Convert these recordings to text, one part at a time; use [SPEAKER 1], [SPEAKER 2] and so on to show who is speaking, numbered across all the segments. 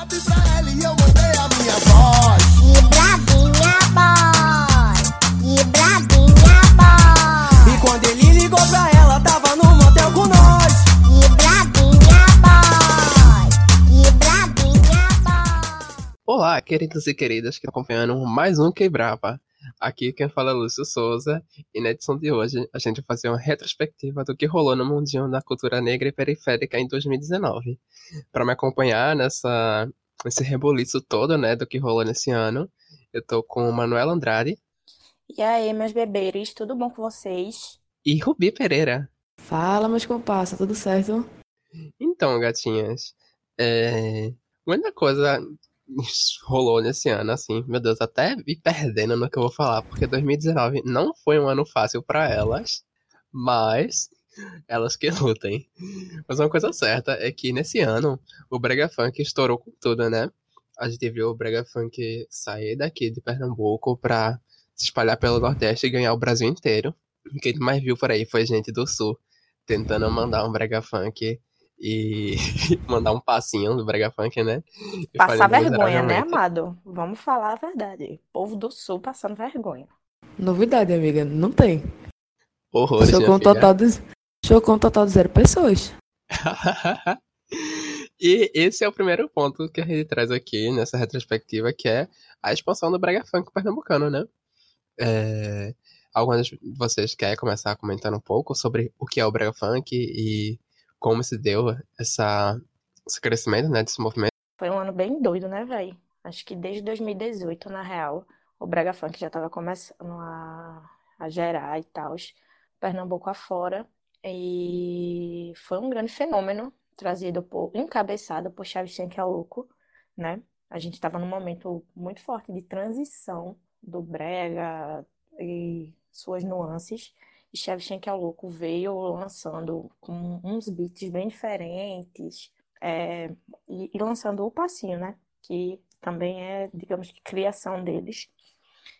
[SPEAKER 1] WhatsApp pra ela e eu mandei a minha voz.
[SPEAKER 2] Que bravinha boy, que bravinha boy,
[SPEAKER 1] E quando ele ligou pra ela, tava no motel com nós.
[SPEAKER 2] que bravinha boy, que bravinha boy.
[SPEAKER 3] Olá, queridos e queridas que estão acompanhando mais um Quebrava. Aqui quem fala é Lúcio Souza e na edição de hoje a gente vai fazer uma retrospectiva do que rolou no mundinho da cultura negra e periférica em 2019. Para me acompanhar nessa nesse reboliço todo, né, do que rolou nesse ano, eu tô com Manuela Andrade
[SPEAKER 4] E aí, meus bebês, tudo bom com vocês?
[SPEAKER 3] e Rubi Pereira.
[SPEAKER 5] Fala, meus comparsa, tudo certo?
[SPEAKER 3] Então, gatinhas, é... muita coisa rolou nesse ano, assim, meu Deus, até me perdendo no que eu vou falar, porque 2019 não foi um ano fácil pra elas, mas elas que lutem. Mas uma coisa certa é que nesse ano o Brega Funk estourou com tudo, né? A gente viu o Brega Funk sair daqui de Pernambuco pra se espalhar pelo Nordeste e ganhar o Brasil inteiro. O que a gente mais viu por aí foi gente do Sul tentando mandar um Brega Funk e mandar um passinho do Brega Funk, né?
[SPEAKER 4] Passar vergonha, né, amado? Vamos falar a verdade. Povo do Sul passando vergonha.
[SPEAKER 5] Novidade, amiga, não tem.
[SPEAKER 3] Horrores,
[SPEAKER 5] Show com, total de, show com total de zero pessoas.
[SPEAKER 3] e esse é o primeiro ponto que a gente traz aqui nessa retrospectiva, que é a expansão do Brega Funk pernambucano, né? É... Alguns de vocês querem começar comentando um pouco sobre o que é o Brega Funk e como se deu essa, esse crescimento, né, desse movimento?
[SPEAKER 4] Foi um ano bem doido, né, velho? Acho que desde 2018, na real, o Brega Funk já tava começando a, a gerar e tal, Pernambuco afora. E foi um grande fenômeno trazido por, encabeçado por Shevchenko é louco, né? A gente estava num momento muito forte de transição do Brega e suas nuances. E Shevchenko é louco veio lançando com uns beats bem diferentes, é, e, e lançando o passinho, né? Que também é, digamos que, criação deles.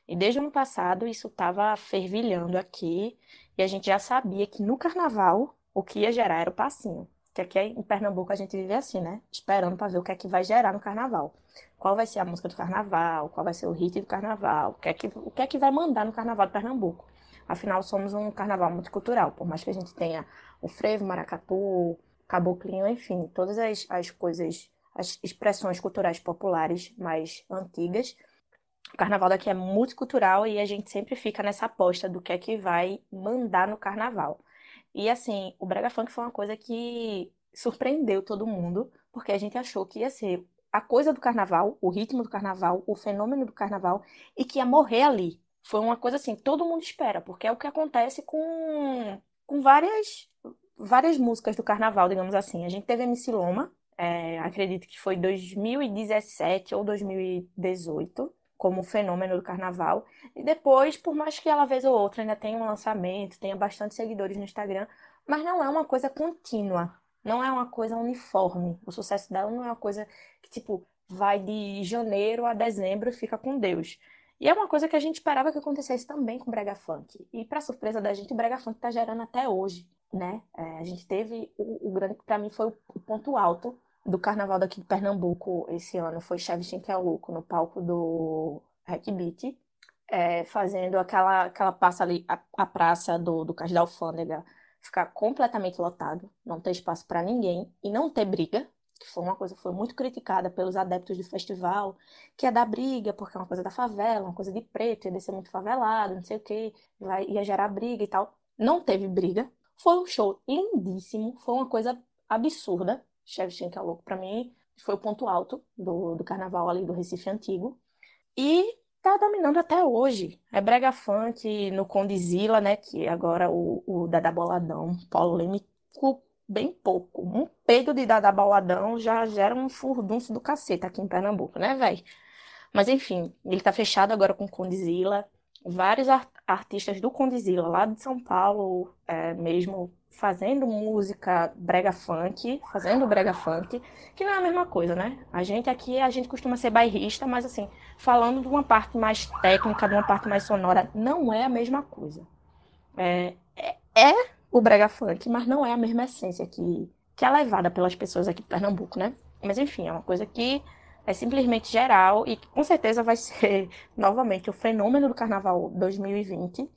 [SPEAKER 4] E desde o ano passado isso estava fervilhando aqui, e a gente já sabia que no carnaval o que ia gerar era o passinho. Que aqui em Pernambuco a gente vive assim, né? Esperando para ver o que é que vai gerar no carnaval. Qual vai ser a música do carnaval, qual vai ser o hit do carnaval, o que é que, o que, é que vai mandar no carnaval de Pernambuco. Afinal, somos um carnaval multicultural, por mais que a gente tenha o frevo, maracatu, caboclinho, enfim, todas as, as coisas, as expressões culturais populares mais antigas. O carnaval daqui é multicultural e a gente sempre fica nessa aposta do que é que vai mandar no carnaval. E assim, o Brega Funk foi uma coisa que surpreendeu todo mundo, porque a gente achou que ia ser a coisa do carnaval, o ritmo do carnaval, o fenômeno do carnaval, e que ia morrer ali. Foi uma coisa assim, todo mundo espera, porque é o que acontece com, com várias, várias músicas do carnaval, digamos assim. A gente teve MC Loma, é, acredito que foi 2017 ou 2018, como fenômeno do carnaval. E depois, por mais que ela vez ou outra ainda tenha um lançamento, tenha bastante seguidores no Instagram, mas não é uma coisa contínua, não é uma coisa uniforme. O sucesso dela não é uma coisa que, tipo, vai de janeiro a dezembro e fica com Deus. E é uma coisa que a gente esperava que acontecesse também com o Brega Funk. E, para surpresa da gente, o Brega Funk tá gerando até hoje, né? É, a gente teve o, o grande, para mim, foi o, ponto alto do carnaval daqui de Pernambuco esse ano. Foi Shevchenko é louco no palco do Hack Beat, é, fazendo aquela, aquela passa ali, a, a praça do, do Cais da Alfândega ficar completamente lotado, não ter espaço para ninguém e não ter briga, que foi uma coisa que foi muito criticada pelos adeptos do festival, que é dar briga, porque é uma coisa da favela, uma coisa de preto, ia descer muito favelado, não sei o que, vai, ia gerar briga e tal. Não teve briga. Foi um show lindíssimo, foi uma coisa absurda. Shevchenko é louco pra mim, foi o ponto alto do, do carnaval ali do Recife Antigo. E tá dominando até hoje. É brega funk no Condizila, né, que agora o, o Dada Boladão, polêmico bem pouco. Um peido de Dada Boladão já gera um furdunço do cacete aqui em Pernambuco, né, velho? Mas enfim, ele tá fechado agora com Condizila. Vários ar- artistas do Condizila, lá de São Paulo, é, mesmo, fazendo música brega funk, fazendo brega funk, que não é a mesma coisa, né? A gente aqui, a gente costuma ser bairrista, mas assim, falando de uma parte mais técnica, de uma parte mais sonora, não é a mesma coisa. É, é, é o brega funk, mas não é a mesma essência que, que é levada pelas pessoas aqui de Pernambuco, né? Mas enfim, é uma coisa que é simplesmente geral e com certeza vai ser novamente o fenômeno do carnaval 2020.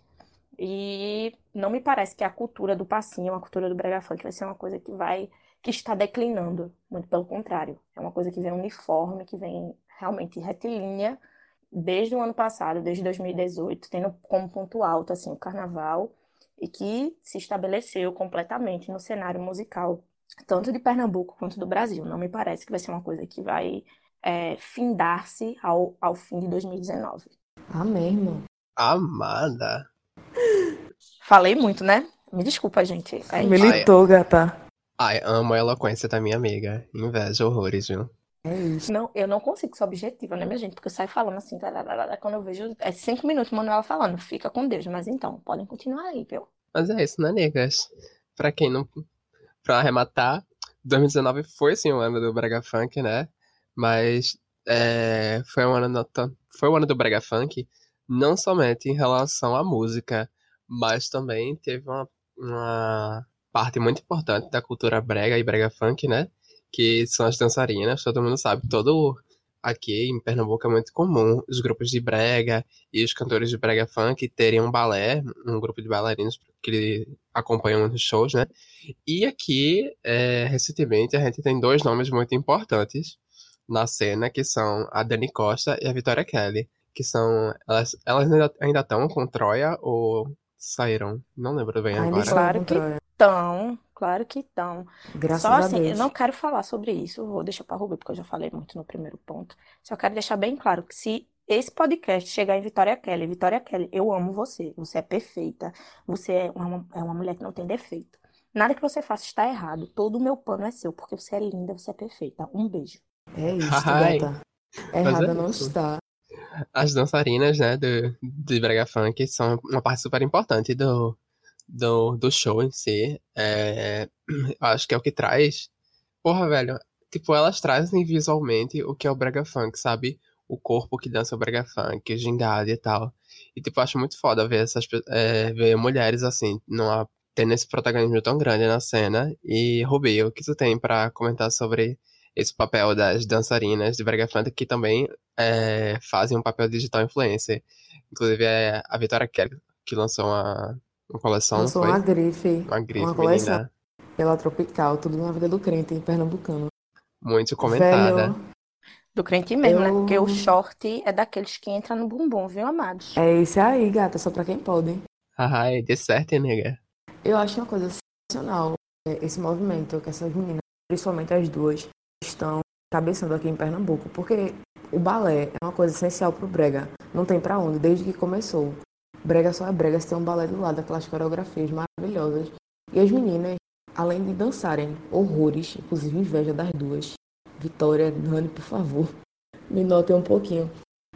[SPEAKER 4] E não me parece que a cultura do passinho, a cultura do brega funk vai ser uma coisa que vai que está declinando, muito pelo contrário. É uma coisa que vem uniforme, que vem realmente retilínea desde o ano passado, desde 2018, tendo como ponto alto assim o carnaval e que se estabeleceu completamente no cenário musical, tanto de Pernambuco quanto do Brasil. Não me parece que vai ser uma coisa que vai é, findar-se ao, ao fim de 2019.
[SPEAKER 5] Amém, irmão.
[SPEAKER 3] Amada.
[SPEAKER 4] Falei muito, né? Me desculpa, gente. É.
[SPEAKER 5] Militou, gata.
[SPEAKER 3] Ai, amo a eloquência da minha amiga. Inveja horrores, viu?
[SPEAKER 5] É isso.
[SPEAKER 4] Não, eu não consigo ser objetiva, né, minha gente? Porque eu saio falando assim, tararara, quando eu vejo. É cinco minutos, Manuela falando, fica com Deus. Mas então, podem continuar aí, viu?
[SPEAKER 3] Mas é isso, né, negas? Pra quem não. Pra arrematar, 2019 foi sim o ano do Brega Funk, né? Mas é, foi, um ano foi o ano do Brega Funk, não somente em relação à música, mas também teve uma, uma parte muito importante da cultura brega e brega funk, né? Que são as dançarinas, todo mundo sabe. Todo aqui em Pernambuco é muito comum os grupos de brega e os cantores de brega funk terem um balé, um grupo de bailarinos que acompanham os shows, né? E aqui, é, recentemente, a gente tem dois nomes muito importantes na cena, que são a Dani Costa e a Vitória Kelly, que são elas, elas ainda estão com Troia ou saíram? Não lembro bem
[SPEAKER 5] Ainda
[SPEAKER 3] agora.
[SPEAKER 4] Claro que-. Então, claro que estão.
[SPEAKER 5] Graças
[SPEAKER 4] Só
[SPEAKER 5] a
[SPEAKER 4] assim, eu
[SPEAKER 5] Deus.
[SPEAKER 4] não quero falar sobre isso, vou deixar para Rubi, porque eu já falei muito no primeiro ponto. Só quero deixar bem claro que se esse podcast chegar em Vitória Kelly, Vitória Kelly, eu amo você, você é perfeita, você é uma, é uma mulher que não tem defeito. Nada que você faça está errado, todo o meu pano é seu, porque você é linda, você é perfeita. Um beijo.
[SPEAKER 5] É isso,
[SPEAKER 3] Ai.
[SPEAKER 5] gata.
[SPEAKER 3] é
[SPEAKER 5] Errada não
[SPEAKER 3] isso.
[SPEAKER 5] está.
[SPEAKER 3] As dançarinas, né, do, de Brega Funk são uma parte super importante do, do, do show em si. É, acho que é o que traz. Porra, velho. Tipo, elas trazem visualmente o que é o Brega Funk, sabe? O corpo que dança o Brega Funk, o gingado e tal. E, tipo, acho muito foda ver essas é, ver mulheres assim, numa, tendo esse protagonismo tão grande na cena. E, Rubi, o que tu tem pra comentar sobre esse papel das dançarinas de Brega Funk que também é, fazem um papel digital influencer. Inclusive é a Vitória Kelly que lançou uma, uma coleção,
[SPEAKER 5] Lançou
[SPEAKER 3] foi?
[SPEAKER 5] uma grife,
[SPEAKER 3] Uma grife,
[SPEAKER 5] uma coleção
[SPEAKER 3] menina,
[SPEAKER 5] pela Tropical, tudo na vida do crente em pernambucano.
[SPEAKER 3] muito comentada.
[SPEAKER 5] Velho,
[SPEAKER 4] Do crente mesmo, né?
[SPEAKER 5] Eu-
[SPEAKER 4] Porque o short é daqueles que entra no bumbum, viu, amados?
[SPEAKER 5] é esse aí, gata, só pra quem pode.
[SPEAKER 3] Ai, de certo, hein, nega.
[SPEAKER 5] Eu acho uma coisa sensacional é, esse movimento que essas meninas, principalmente as duas, cabeçando aqui em Pernambuco, porque o balé é uma coisa essencial pro brega. Não tem pra onde, desde que começou. Brega só é brega se tem um balé do lado, aquelas coreografias maravilhosas. E as meninas, além de dançarem horrores, inclusive inveja das duas. Vitória, Dani, por favor, me notem um pouquinho.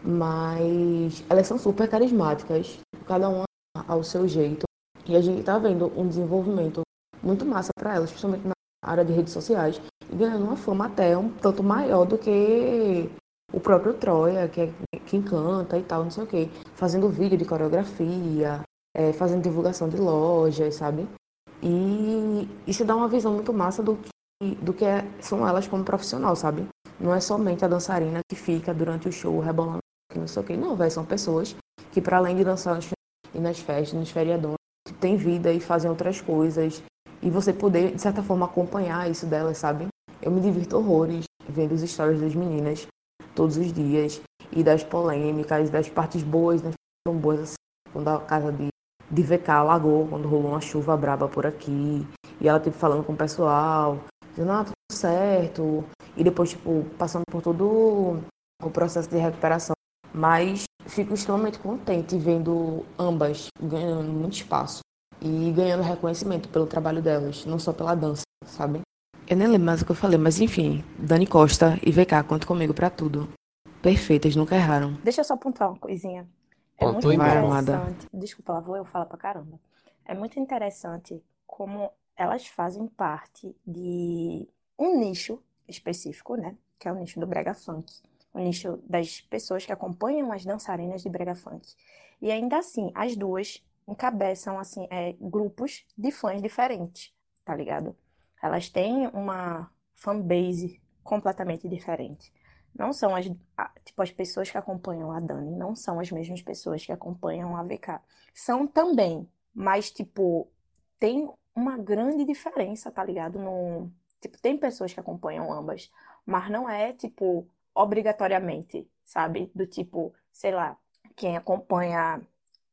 [SPEAKER 5] Mas elas são super carismáticas, cada uma ao seu jeito. E a gente tá vendo um desenvolvimento muito massa para elas, principalmente na área de redes sociais, ganhando uma fama até um tanto maior do que o próprio Troia, que é quem canta e tal, não sei o quê. Fazendo vídeo de coreografia, é, fazendo divulgação de lojas, sabe? E isso dá uma visão muito massa do que, do que é- são elas como profissional, sabe? Não é somente a dançarina que fica durante o show rebolando, que não sei o quê. Não, velho, são pessoas que para além de dançar e nas festas, nos feriadões, têm vida e fazem outras coisas. E você poder, de certa forma, acompanhar isso delas, sabe? Eu me divirto horrores vendo os stories das meninas todos os dias. E das polêmicas, das partes boas, partes tão boas, assim, quando a casa de, de VK alagou, quando rolou uma chuva braba por aqui. E ela, tipo, falando com o pessoal, dizendo, ah, tudo certo. E depois, tipo, passando por todo o processo de recuperação. Mas fico extremamente contente vendo ambas ganhando muito espaço e ganhando reconhecimento pelo trabalho delas, não só pela dança, sabe? Eu nem lembro mais o que eu falei, mas enfim, Dani Costa e VK, conta comigo pra tudo. Perfeitas, nunca erraram.
[SPEAKER 4] Deixa eu só pontuar uma coisinha. É muito
[SPEAKER 3] mesmo.
[SPEAKER 5] amada.
[SPEAKER 4] interessante. Desculpa, lá vou eu falar pra caramba. É muito interessante como elas fazem parte de um nicho específico, né? Que é o nicho do brega funk. O nicho das pessoas que acompanham as dançarinas de brega funk. E ainda assim, as duas encabeçam assim, é, grupos de fãs diferentes, tá ligado? Elas têm uma fanbase completamente diferente. não são as, tipo, as pessoas que acompanham a Dani, não são as mesmas pessoas que acompanham a VK. São também, mas, tipo, tem uma grande diferença, tá ligado? No, tipo, tem pessoas que acompanham ambas, mas não é, tipo, obrigatoriamente, sabe? Do tipo, sei lá, quem acompanha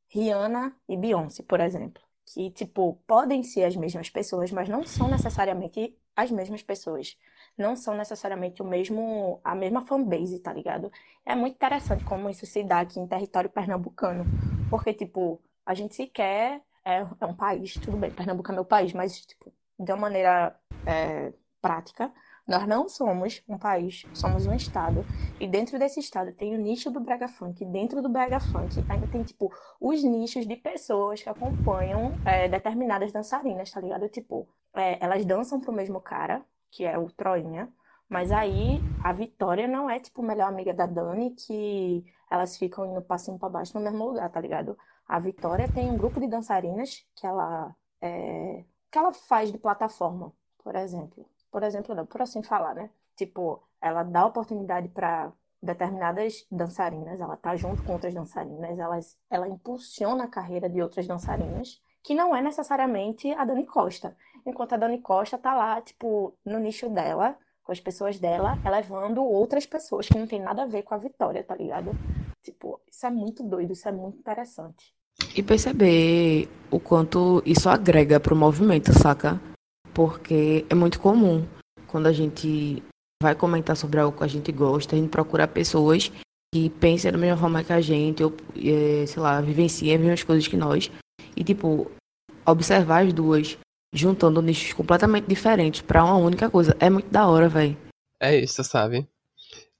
[SPEAKER 4] Rihanna e Beyoncé, por exemplo, que, tipo, podem ser as mesmas pessoas, mas não são necessariamente as mesmas pessoas. Não são necessariamente o mesmo, a mesma fanbase, tá ligado? É muito interessante como isso se dá aqui em território pernambucano, porque, tipo, a gente sequer é, é um país, tudo bem, Pernambuco é meu país, mas, tipo, de uma maneira é, prática, nós não somos um país, somos um estado. E dentro desse estado tem o nicho do Brega Funk. Dentro do Brega Funk ainda tem, tipo, os nichos de pessoas que acompanham é, determinadas dançarinas, tá ligado? Tipo, é, elas dançam pro mesmo cara, que é o Troinha. Mas aí a Vitória não é, tipo, melhor amiga da Dani, que elas ficam indo e pra baixo no mesmo lugar, tá ligado? A Vitória tem um grupo de dançarinas que ela, é, que ela faz de plataforma, por exemplo. Por exemplo, não, por assim falar, né? Tipo, ela dá oportunidade para determinadas dançarinas, ela tá junto com outras dançarinas, elas, ela impulsiona a carreira de outras dançarinas, que não é necessariamente a Dani Costa. Enquanto a Dani Costa tá lá, tipo, no nicho dela, com as pessoas dela, elevando outras pessoas que não tem nada a ver com a Vitória, tá ligado? Tipo, isso é muito doido, isso é muito interessante.
[SPEAKER 5] E perceber o quanto isso agrega pro movimento, saca? Porque é muito comum quando a gente vai comentar sobre algo que a gente gosta, a gente procura pessoas que pensem da mesma forma que a gente, ou, eh, sei lá, vivenciem as mesmas coisas que nós. E, tipo, observar as duas juntando nichos completamente diferentes pra uma única coisa. É muito da hora, velho.
[SPEAKER 3] É isso, sabe?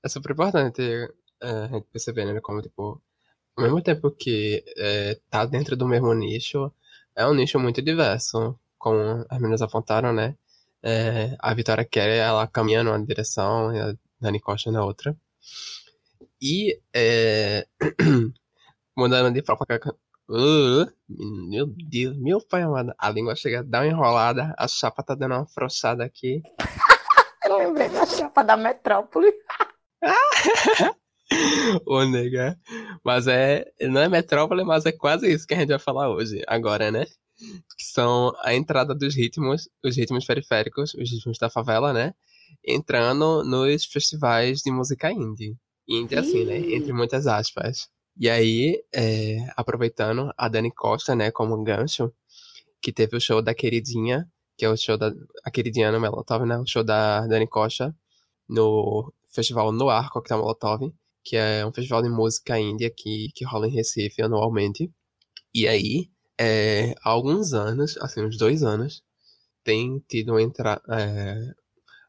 [SPEAKER 3] É super importante é, a gente perceber, né? Como, tipo, ao mesmo tempo que é, tá dentro do mesmo nicho, é um nicho muito diverso, como as meninas apontaram, né? É, a Vitória quer ela caminha numa direção e a Dani Costa na outra. E, é, mudando de fofoca. Uh, meu Deus, meu pai amado. A língua chega a dar uma enrolada, a chapa tá dando uma frouxada aqui.
[SPEAKER 4] Eu lembrei da chapa da metrópole.
[SPEAKER 3] Ô, nega. Mas é. Não é metrópole, mas é quase isso que a gente vai falar hoje, agora, né? Que são a entrada dos ritmos, os ritmos periféricos, os ritmos da favela, né? Entrando nos festivais de música indie. Indie, assim, né? Entre muitas aspas. E aí, é, aproveitando a Dani Costa, né, como gancho, que teve o show da Queridinha, que é o show da. A Queridinha no Molotov, né? O show da Dani Costa no festival Noir Coquetel Molotov, que é um festival de música índia que, que rola em Recife anualmente. E aí, é, há alguns anos, assim, uns dois anos, tem tido entra, é,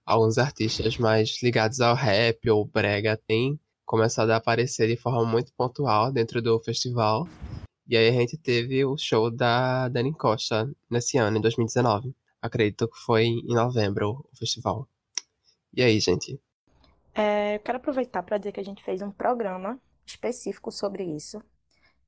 [SPEAKER 3] alguns artistas mais ligados ao rap ou brega têm começado a aparecer de forma muito pontual dentro do festival. E aí a gente teve o show da Dani Costa nesse ano, em 2019. Acredito que foi em novembro o festival. E aí, gente?
[SPEAKER 4] É, eu quero aproveitar para dizer que a gente fez um programa específico sobre isso.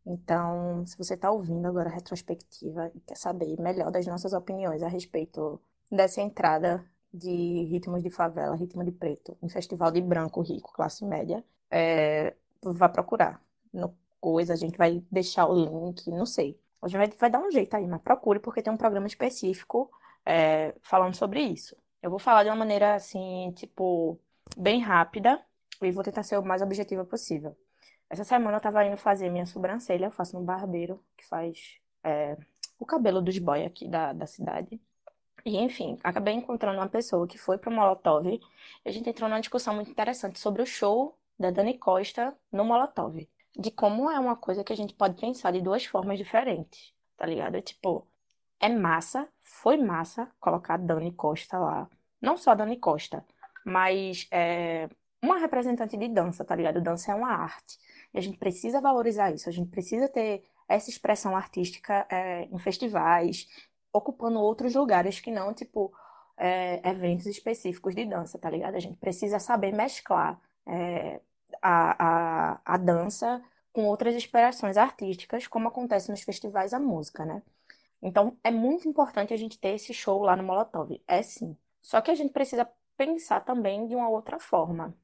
[SPEAKER 4] Então, se você está ouvindo agora a retrospectiva e quer saber melhor das nossas opiniões a respeito dessa entrada de ritmos de favela, ritmo de preto, em festival de branco, rico, classe média, é, vá procurar. No coisa, a gente vai deixar o link, não sei. A gente vai, vai dar um jeito aí, mas procure porque tem um programa específico é, falando sobre isso. Eu vou falar de uma maneira assim, tipo, bem rápida e vou tentar ser o mais objetiva possível. Essa semana eu tava indo fazer minha sobrancelha, eu faço no barbeiro que faz é, o cabelo dos boy aqui da, da cidade. E enfim, acabei encontrando uma pessoa que foi pro Molotov e a gente entrou numa discussão muito interessante sobre o show da Dani Costa no Molotov. De como é uma coisa que a gente pode pensar de duas formas diferentes, tá ligado? É tipo, é massa, foi massa colocar a Dani Costa lá. Não só a Dani Costa, mas é, uma representante de dança, tá ligado? Dança é uma arte. E a gente precisa valorizar isso, a gente precisa ter essa expressão artística é, em festivais, ocupando outros lugares que não, tipo, é, eventos específicos de dança, tá ligado? A gente precisa saber mesclar é, a, a, a dança com outras expressões artísticas, como acontece nos festivais da música, né? Então, é muito importante a gente ter esse show lá no Molotov. É sim. Só que a gente precisa pensar também de uma outra forma.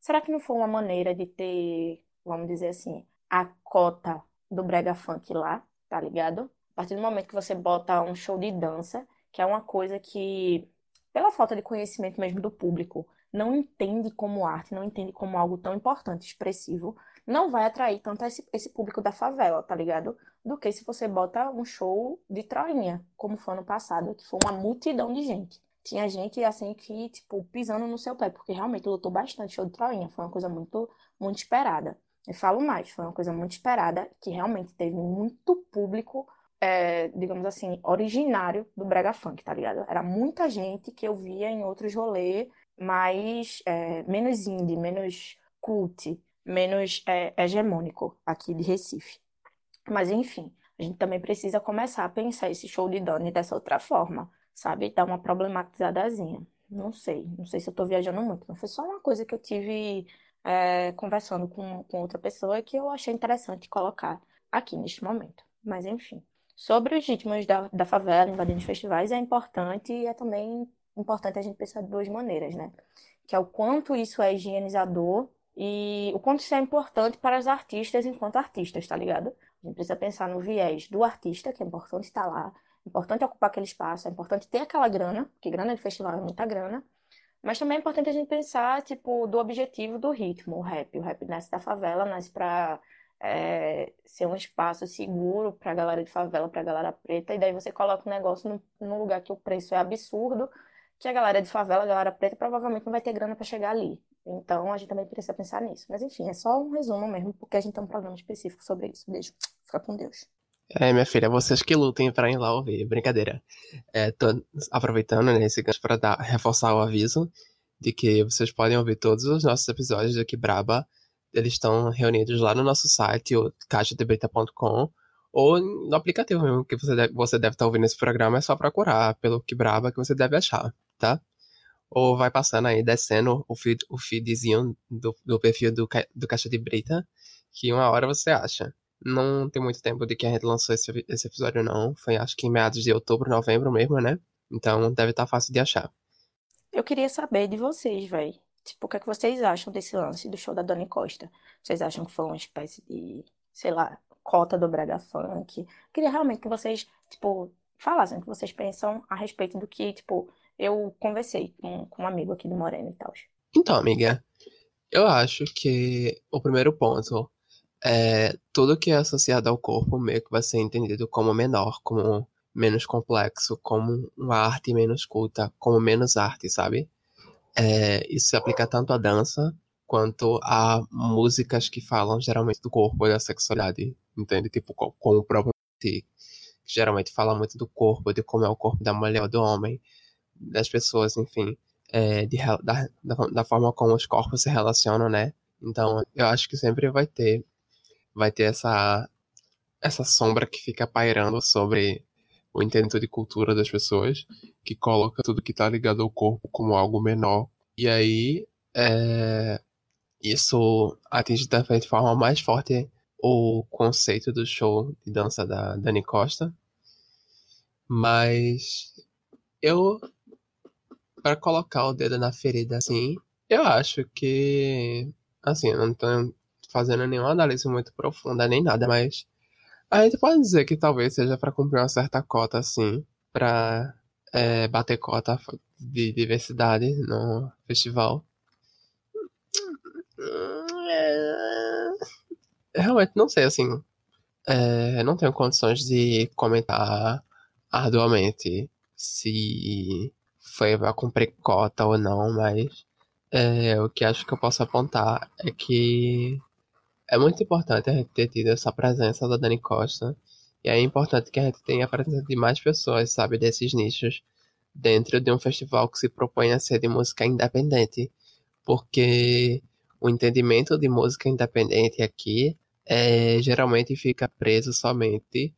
[SPEAKER 4] será que não foi uma maneira de ter, vamos dizer assim, a cota do brega funk lá, tá ligado? A partir do momento que você bota um show de dança, que é uma coisa que, pela falta de conhecimento mesmo do público, não entende como arte, não entende como algo tão importante, expressivo, não vai atrair tanto esse, esse público da favela, tá ligado? Do que se você bota um show de troinha, como foi ano passado, que foi uma multidão de gente. Tinha gente assim que, tipo, pisando no seu pé, porque realmente lutou bastante show de troinha, foi uma coisa muito, muito esperada. Eu falo mais, foi uma coisa muito esperada, que realmente teve muito público, é, digamos assim, originário do Brega Funk, tá ligado? Era muita gente que eu via em outros rolês, mais, é, menos indie, menos cult, menos é, hegemônico aqui de Recife. Mas enfim, a gente também precisa começar a pensar esse show de Dani dessa outra forma, sabe? Dar uma problematizadazinha. Não sei, não sei se eu tô viajando muito, mas foi só uma coisa que eu tive é, conversando com, com outra pessoa que eu achei interessante colocar aqui neste momento. Mas enfim, sobre os ritmos da, da favela invadindo os festivais é importante e é também importante a gente pensar de duas maneiras, né? Que é o quanto isso é higienizador e o quanto isso é importante para os artistas enquanto artistas, tá ligado? A gente precisa pensar no viés do artista, que é importante estar lá, é importante ocupar aquele espaço, é importante ter aquela grana, porque grana de festival é muita grana, mas também é importante a gente pensar, tipo, do objetivo do ritmo, o rap. O rap nasce da favela, nasce para é, ser um espaço seguro para a galera de favela, para a galera preta, e daí você coloca o negócio num, num lugar que o preço é absurdo, que a galera de favela, a galera preta, provavelmente não vai ter grana para chegar ali. Então, a gente também precisa pensar nisso. Mas, enfim, é só um resumo mesmo, porque a gente tem um programa específico sobre isso. Beijo. Fica com Deus.
[SPEAKER 3] É, minha filha, vocês que lutem pra ir lá ouvir. Brincadeira. É, tô aproveitando né, gancho pra dar, reforçar o aviso de que vocês podem ouvir todos os nossos episódios do Que Braba. Eles estão reunidos lá no nosso site, o caixadebeta.com, ou no aplicativo mesmo que você deve, você deve estar ouvindo esse programa. É só procurar pelo Que Braba que você deve achar, tá? ou vai passando aí, descendo o, feed, o feedzinho do, do perfil do, do Caixa de Brita, que uma hora você acha. Não tem muito tempo de que a gente lançou esse, esse episódio, não. Foi acho que em meados de outubro, novembro mesmo, né? Então deve estar tá fácil de achar.
[SPEAKER 4] Eu queria saber de vocês, velho. Tipo, o que, é que vocês acham desse lance do show da Dani Costa? Vocês acham que foi uma espécie de, sei lá, cota do Brega Funk? Queria realmente que vocês, tipo, falassem o que vocês pensam a respeito do que, tipo, eu conversei com, com um amigo aqui do Moreno e tal.
[SPEAKER 3] Então, amiga, eu acho que o primeiro ponto é tudo que é associado ao corpo meio que vai ser entendido como menor, como menos complexo, como uma arte menos culta, como menos arte, sabe? É, isso se aplica tanto à dança quanto a músicas que falam geralmente do corpo e da sexualidade, entende? Tipo, como o próprio que geralmente fala muito do corpo, de como é o corpo da mulher ou do homem das pessoas, enfim, é, de, da, da, forma como os corpos se relacionam, né? Então, eu acho que sempre vai ter, vai ter essa, essa sombra que fica pairando sobre o entendimento de cultura das pessoas, que coloca tudo que tá ligado ao corpo como algo menor. E aí, é, isso atinge de forma mais forte o conceito do show de dança da Dani Costa. Mas eu para colocar o dedo na ferida assim, eu acho que. Assim, eu não tô fazendo nenhuma análise muito profunda nem nada, mas. A gente pode dizer que talvez seja para cumprir uma certa cota, assim, para é, bater cota de diversidade no festival. É... Realmente não sei, assim. É, não tenho condições de comentar arduamente se foi a cumprir cota ou não, mas é, o que acho que eu posso apontar é que é muito importante a gente ter tido essa presença da Dani Costa. E é importante que a gente tenha a presença de mais pessoas, sabe, desses nichos, dentro de um festival que se propõe a ser de música independente. Porque o entendimento de música independente aqui é, geralmente fica preso somente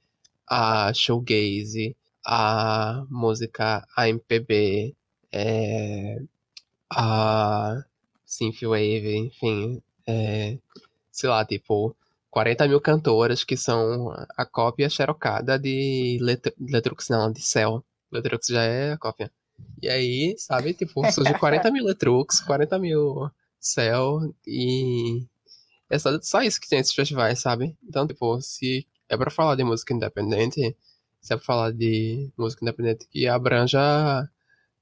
[SPEAKER 3] a showgaze, a música AMPB, é, a Synthwave, enfim, é, sei lá, tipo, 40 mil cantoras que são a cópia xerocada de Letrux, não, de Cell. Letrux já é a cópia. E aí, sabe, tipo, surge 40 mil Letrux, 40 mil céu e é só, só isso que tem esses festivais, sabe? Então, tipo, se é pra falar de música independente, se é pra falar de música independente que abranja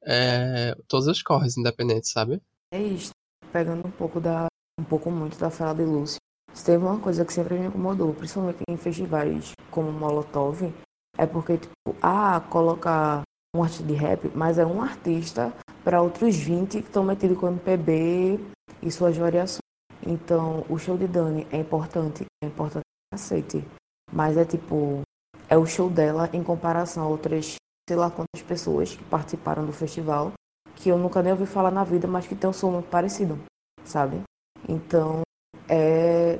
[SPEAKER 3] é, todos os corres independentes, sabe?
[SPEAKER 5] É isso. Pegando um pouco da. um pouco muito da fala de Lúcio. Se teve uma coisa que sempre me incomodou, principalmente em festivais como Molotov, é porque, tipo, ah, coloca um artista de rap, mas é um artista para outros 20 que estão metidos com MPB e suas variações. Então, o show de Dani é importante, é importante aceite. Mas é tipo, é o show dela em comparação a outras, sei lá quantas pessoas que participaram do festival, que eu nunca nem ouvi falar na vida, mas que tem um som muito parecido, sabe? Então, é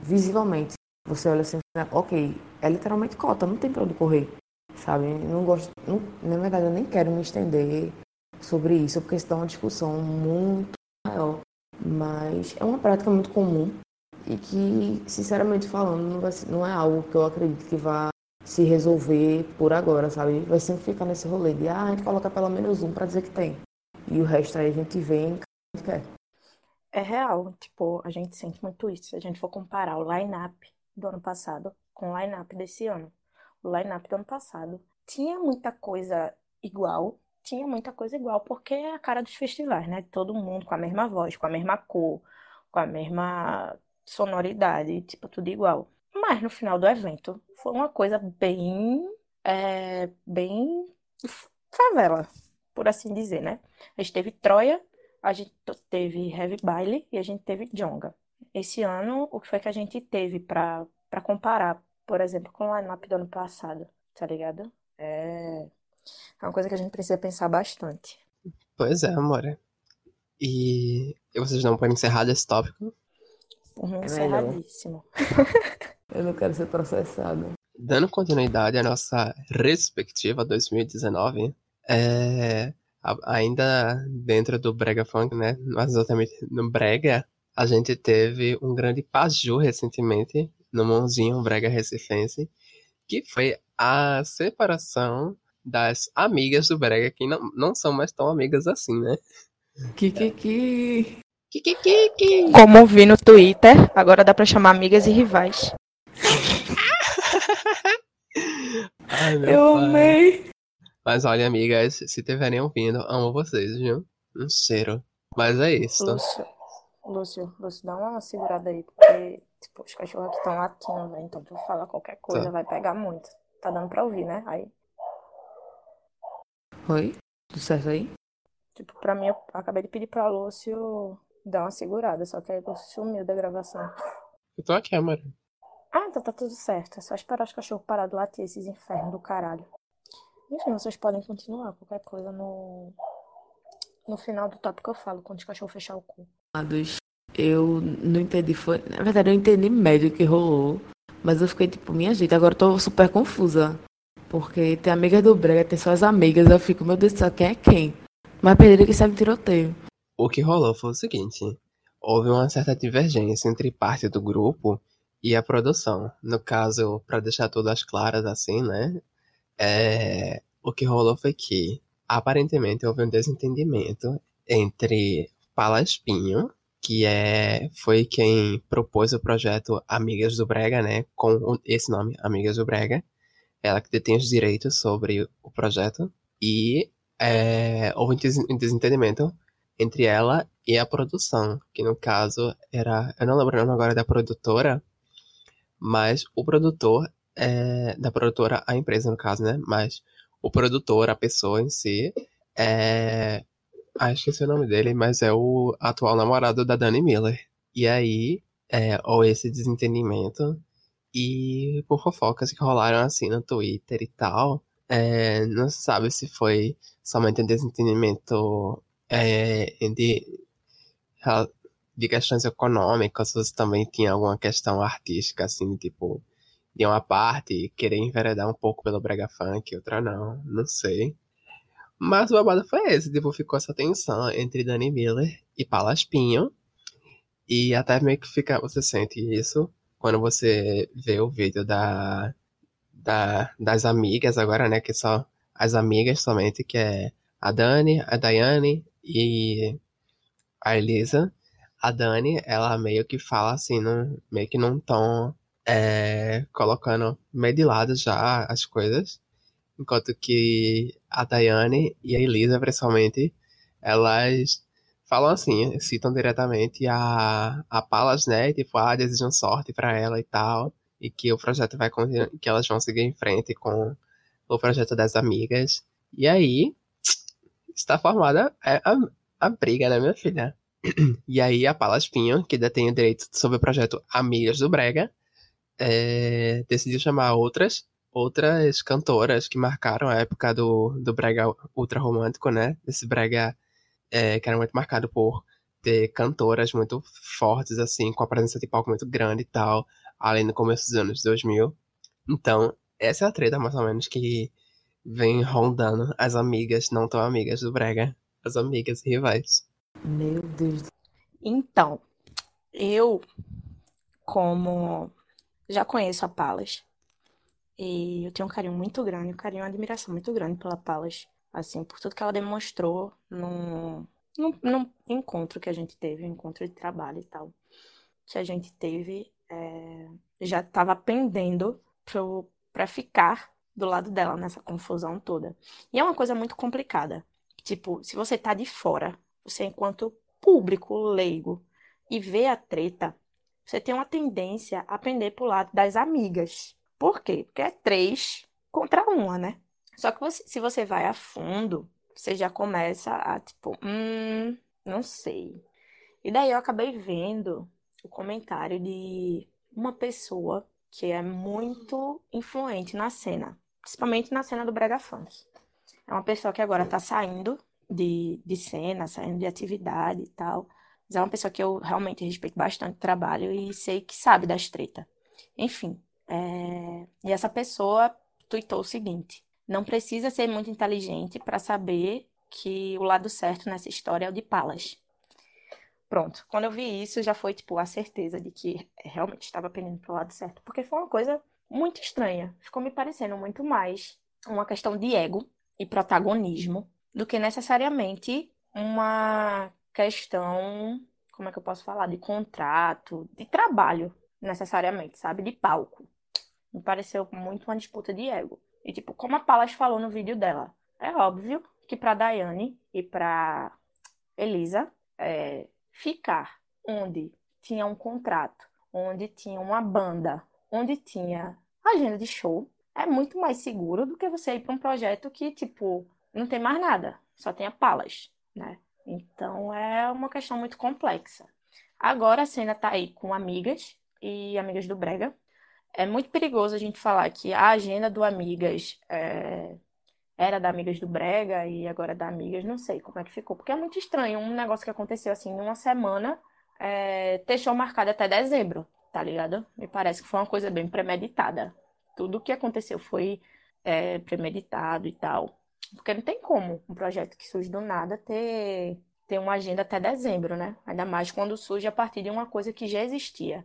[SPEAKER 5] visivelmente, você olha assim, né, ok, é literalmente cota, não tem pra onde correr, sabe? Não gosto, não, na verdade, eu nem quero me estender sobre isso, porque isso dá uma discussão muito maior. Mas é uma prática muito comum e que, sinceramente falando, não, vai, não é algo que eu acredito que vá se resolver por agora, sabe? Vai sempre ficar nesse rolê de, ah, a gente coloca pelo menos um para dizer que tem. E o resto aí a gente e a gente quer.
[SPEAKER 4] É real, tipo, a gente sente muito isso. Se a gente for comparar o line-up do ano passado com o line-up desse ano. O line-up do ano passado tinha muita coisa igual, tinha muita coisa igual, porque é a cara dos festivais, né? Todo mundo com a mesma voz, com a mesma cor, com a mesma sonoridade, tipo, tudo igual. Mas no final do evento foi uma coisa bem, é, bem favela, por assim dizer, né? A gente teve Troia, a gente teve Heavy Baile e a gente teve Jonga. Esse ano, o que foi que a gente teve para para comparar, por exemplo, com o line-up do ano passado, tá ligado? É... é uma coisa que a gente precisa pensar bastante.
[SPEAKER 3] Pois é, amor. E vocês não podem encerrar esse tópico?
[SPEAKER 4] Uhum,
[SPEAKER 5] É
[SPEAKER 4] encerradíssimo.
[SPEAKER 5] Eu não quero ser processado.
[SPEAKER 3] Dando continuidade à nossa respectiva 2019, é, ainda dentro do Brega Funk, né? Mas exatamente no Brega, a gente teve um grande paju recentemente, no Mãozinho Brega Recifense, que foi a separação das amigas do Brega, que não, não são mais tão amigas assim, né?
[SPEAKER 5] Kikiki.
[SPEAKER 3] Kikikiki!
[SPEAKER 4] Como vi no Twitter, agora dá pra chamar amigas e rivais.
[SPEAKER 3] Ai, meu
[SPEAKER 5] Eu
[SPEAKER 3] pai.
[SPEAKER 5] amei.
[SPEAKER 3] Mas olha, amigas, se tiverem ouvindo, amo vocês, viu? Um cheiro. Mas é isso.
[SPEAKER 4] Lúcio, Lúcio, Lúcio, dá uma segurada aí, porque tipo, os cachorros aqui estão latindo, velho. Então, tu falar qualquer coisa,
[SPEAKER 3] Tá.
[SPEAKER 4] vai pegar muito. Tá dando pra ouvir, né? Aí,
[SPEAKER 5] Oi? Tudo certo aí?
[SPEAKER 4] tipo, pra mim, eu acabei de pedir pra Lúcio dar uma segurada, só que aí Lúcio sumiu da gravação.
[SPEAKER 3] Eu tô aqui, amor.
[SPEAKER 4] Ah, então tá tudo certo. É só esperar os cachorros parar de latir, esses infernos do caralho. Enfim, vocês podem continuar qualquer coisa no. No final do tópico eu falo, quando os cachorros fechar o cu.
[SPEAKER 5] Eu não entendi. Foi... Na verdade, eu entendi médio o que rolou. Mas eu fiquei tipo, minha gente, agora eu tô super confusa. Porque tem amigas do Brega, tem só as amigas. Eu fico, meu Deus do céu, quem é quem? Mas perderam que segue tiroteio.
[SPEAKER 3] O que rolou foi o seguinte: houve uma certa divergência entre parte do grupo e a produção. No caso, para deixar tudo às claras assim, né? É, o que rolou foi que aparentemente houve um desentendimento entre Palaspinho, que é foi quem propôs o projeto Amigas do Brega, né? Com esse nome, Amigas do Brega. Ela que detém os direitos sobre o projeto. E é, houve um desentendimento entre ela e a produção, que no caso era, eu não lembro o nome agora da produtora, mas o produtor é, da produtora, a empresa no caso, né? Mas o produtor, a pessoa em si, é, ah, esqueci o nome dele, mas é o atual namorado da Dani Miller. E aí, é, ou esse desentendimento, e por fofocas que rolaram assim no Twitter e tal, é, não se sabe se foi somente um desentendimento é, de, de questões econômicas, ou se também tinha alguma questão artística, assim, tipo, de uma parte querer enveredar um pouco pelo brega funk, outra não, não sei. Mas o babado foi esse, tipo, ficou essa tensão entre Dani Miller e Palaspinho, e até meio que fica, você sente isso quando você vê o vídeo da, da, das amigas agora, né, que são as amigas somente, que é a Dani, a Daiane e a Elisa. a Dani, ela meio que fala assim, num, meio que num tom, é, colocando meio de lado já as coisas. Enquanto que a Daiane e a Elisa, principalmente, elas falam assim, citam diretamente a, a Palas, né? Tipo, ah, desejam sorte pra ela e tal. E que o projeto vai que elas vão seguir em frente com o projeto das amigas. E aí, está formada a, a, a briga, né, minha filha? E aí a Palas Pinho, que detém o direito sobre o projeto Amigas do Brega, é, decidiu chamar outras outras cantoras que marcaram a época do, do brega ultra romântico, né? Esse brega é, que era muito marcado por ter cantoras muito fortes, assim, com a presença de palco muito grande e tal, além no começo dos anos 2000. Então, essa é a treta, mais ou menos, que vem rondando as amigas, não tão amigas do brega, as amigas rivais.
[SPEAKER 5] Meu Deus do
[SPEAKER 4] Então, eu, como já conheço a Palas, e eu tenho um carinho muito grande, um carinho, uma admiração muito grande pela Palas, assim, por tudo que ela demonstrou num, num, num encontro que a gente teve, um encontro de trabalho e tal, que a gente teve, é, já estava pendendo pro, pra ficar do lado dela nessa confusão toda. E é uma coisa muito complicada. Tipo, se você tá de fora, você enquanto público leigo e vê a treta, você tem uma tendência a pender pro lado das amigas. Por quê? Porque é três contra uma, né? Só que você- se você vai a fundo, você já começa a, tipo, hum, não sei. E daí eu acabei vendo o comentário de uma pessoa que é muito influente na cena, principalmente na cena do Brega Funk. É uma pessoa que agora tá saindo de, de cena, saindo de atividade e tal. Mas é uma pessoa que eu realmente respeito bastante o trabalho e sei que sabe das treta. Enfim, é, e essa pessoa tuitou o seguinte: não precisa ser muito inteligente para saber que o lado certo nessa história é o de Palas. Pronto, quando eu vi isso, já foi tipo a certeza de que realmente estava pendendo pro lado certo, porque foi uma coisa muito estranha. Ficou me parecendo muito mais uma questão de ego e protagonismo do que necessariamente uma questão, como é que eu posso falar, de contrato, de trabalho, necessariamente, sabe? De palco. Me pareceu muito uma disputa de ego. E tipo, como a Palas falou no vídeo dela, é óbvio que pra Daiane e pra Elisa, é, ficar onde tinha um contrato, onde tinha uma banda, onde tinha agenda de show, é muito mais seguro do que você ir para um projeto que, tipo, não tem mais nada, só tem a Palas, né? Então é uma questão muito complexa. Agora a cena tá aí com amigas e amigas do Brega. É muito perigoso a gente falar que a agenda do Amigas é, era da Amigas do Brega e agora é da Amigas, não sei como é que ficou, porque é muito estranho um negócio que aconteceu assim em uma semana, é, show marcado até dezembro, tá ligado? Me parece que foi uma coisa bem premeditada. Tudo o que aconteceu foi é, premeditado e tal. Porque não tem como um projeto que surge do nada ter, ter uma agenda até dezembro, né? Ainda mais quando surge a partir de uma coisa que já existia,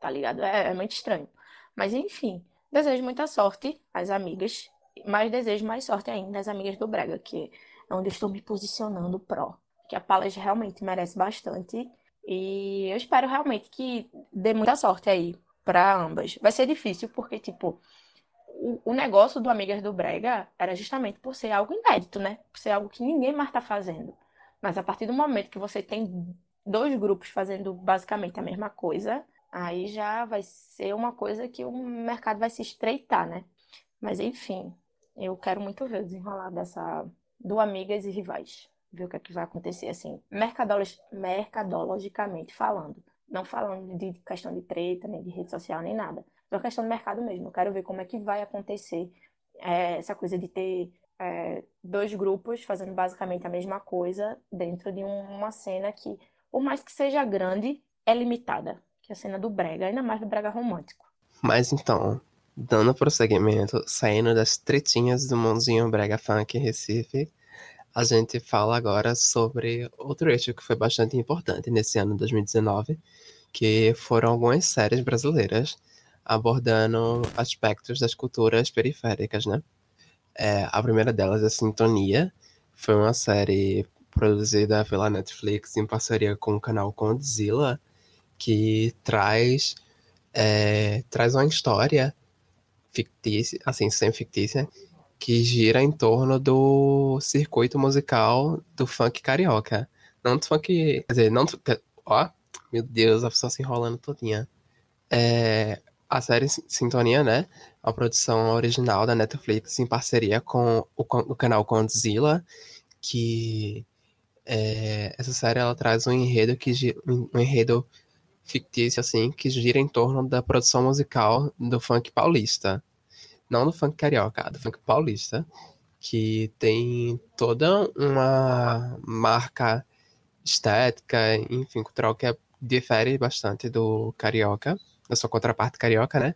[SPEAKER 4] tá ligado? É, é muito estranho. Mas enfim, desejo muita sorte às amigas, mas desejo mais sorte ainda às amigas do Brega, que é onde eu estou me posicionando pró. Que a Palas realmente merece bastante. E eu espero realmente que dê muita sorte aí para ambas. Vai ser difícil, porque, tipo, o, o negócio do Amigas do Brega era justamente por ser algo inédito, né? Por ser algo que ninguém mais tá fazendo. Mas a partir do momento que você tem dois grupos fazendo basicamente a mesma coisa, aí já vai ser uma coisa que o mercado vai se estreitar, né? Mas enfim, eu quero muito ver o desenrolar dessa do Amigas e Rivais. Ver o que é que vai acontecer, assim, mercadolo- mercadologicamente falando. Não falando de questão de treta, nem de rede social, nem nada. É uma questão do mercado mesmo. Eu quero ver como é que vai acontecer é, essa coisa de ter é, dois grupos fazendo basicamente a mesma coisa dentro de um- uma cena que, por mais que seja grande, é limitada. Que é a cena do brega, ainda mais do brega romântico.
[SPEAKER 3] Mas então, dando prosseguimento, saindo das tretinhas do mundinho Brega Funk Recife, a gente fala agora sobre outro eixo que foi bastante importante nesse ano de 2019, que foram algumas séries brasileiras abordando aspectos das culturas periféricas, né? É, a primeira delas é Sintonia, foi uma série produzida pela Netflix em parceria com o canal Condzilla, que traz, é, traz uma história fictícia, assim, sem fictícia, que gira em torno do circuito musical do funk carioca. Não do funk. Quer dizer, não. Ó, meu Deus, a pessoa se enrolando todinha. É, a série Sintonia, né? A produção original da Netflix em parceria com o, o canal Condzilla, que é, essa série ela traz um enredo que um enredo fictício assim que gira em torno da produção musical do funk paulista, não do funk carioca, do funk paulista, que tem toda uma marca estética, enfim, cultural que é, difere bastante do carioca, da sua contraparte carioca, né?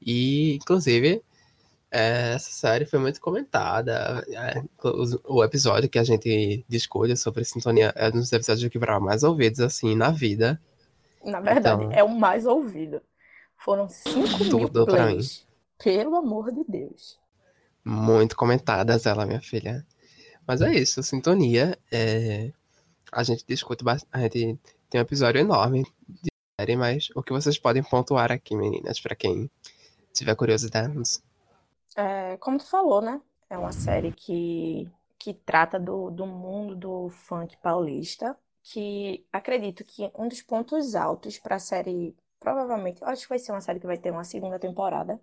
[SPEAKER 3] E inclusive essa série foi muito comentada. É, o, episódio que a gente discute sobre sintonia é um dos episódios que foram mais ouvidos, assim, na vida.
[SPEAKER 4] Na verdade, então, é o mais ouvido. Foram 5 mil plays. Pelo amor de Deus.
[SPEAKER 3] Muito comentadas ela, minha filha. Mas é isso, sintonia. É... A gente discute bastante. A gente tem um episódio enorme mas o que vocês podem pontuar aqui, meninas, para quem tiver curiosidade?
[SPEAKER 4] É, como tu falou, né? É uma série que, que trata do, do mundo do funk paulista, que acredito que um dos pontos altos para a série, provavelmente, acho que vai ser uma série que vai ter uma segunda temporada.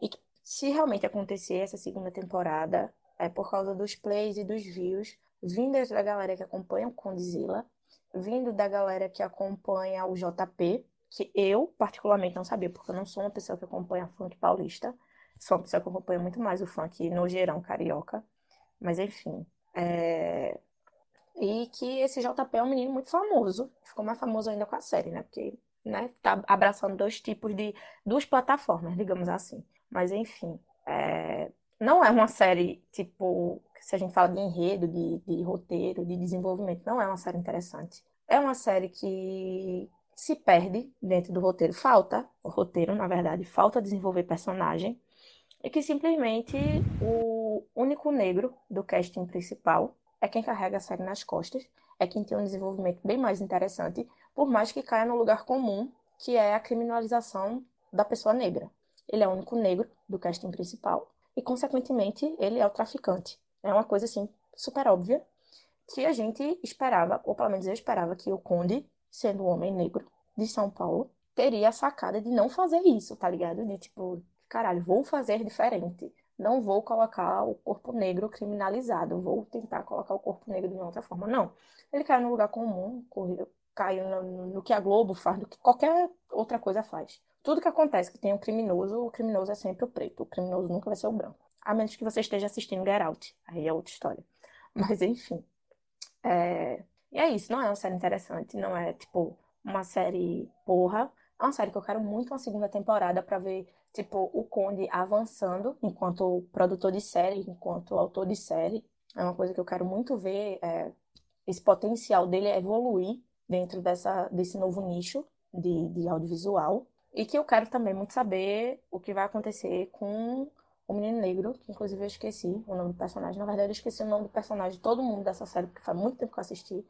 [SPEAKER 4] E que, se realmente acontecer essa segunda temporada, é por causa dos plays e dos views vindas da galera que acompanha o Condzilla, vindo da galera que acompanha o JP, que eu particularmente não sabia, porque eu não sou uma pessoa que acompanha funk paulista sou uma pessoa que acompanha muito mais o funk no geral carioca. Mas enfim. É... E que esse JP é um menino muito famoso. Ficou mais famoso ainda com a série, né? Porque né, tá abraçando dois tipos de. duas plataformas, digamos assim. Mas enfim. É... Não é uma série, tipo, se a gente fala de enredo, de, de roteiro, de desenvolvimento, não é uma série interessante. É uma série que se perde dentro do roteiro. Falta o roteiro, na verdade, falta desenvolver personagem e que simplesmente o único negro do casting principal é quem carrega a série nas costas, é quem tem um desenvolvimento bem mais interessante, por mais que caia no lugar comum, que é a criminalização da pessoa negra. Ele é o único negro do casting principal e, consequentemente, ele é o traficante. É uma coisa assim super óbvia que a gente esperava, ou pelo menos eu esperava que o Conde, sendo um homem negro de São Paulo, teria a sacada de não fazer isso, tá ligado? De tipo, caralho, vou fazer diferente. Não vou colocar o corpo negro criminalizado, vou tentar colocar o corpo negro de uma outra forma. Não. Ele caiu no lugar comum, correu, caiu no, no, que a Globo faz, no que qualquer outra coisa faz. Tudo que acontece que tem um criminoso, o criminoso é sempre o preto. O criminoso nunca vai ser o branco. A menos que você esteja assistindo Get Out. Aí é outra história. Mas enfim. É... E é isso. Não é uma série interessante. Não é, tipo, uma série porra. É uma série que eu quero muito uma segunda temporada para ver tipo, o Conde avançando enquanto produtor de série, enquanto autor de série. É uma coisa que eu quero muito ver, é, esse potencial dele evoluir dentro dessa, desse novo nicho de, de audiovisual. E que eu quero também muito saber o que vai acontecer com o Menino Negro, que inclusive eu esqueci o nome do personagem. Na verdade, eu esqueci o nome do personagem de todo mundo dessa série, porque faz muito tempo que eu assisti.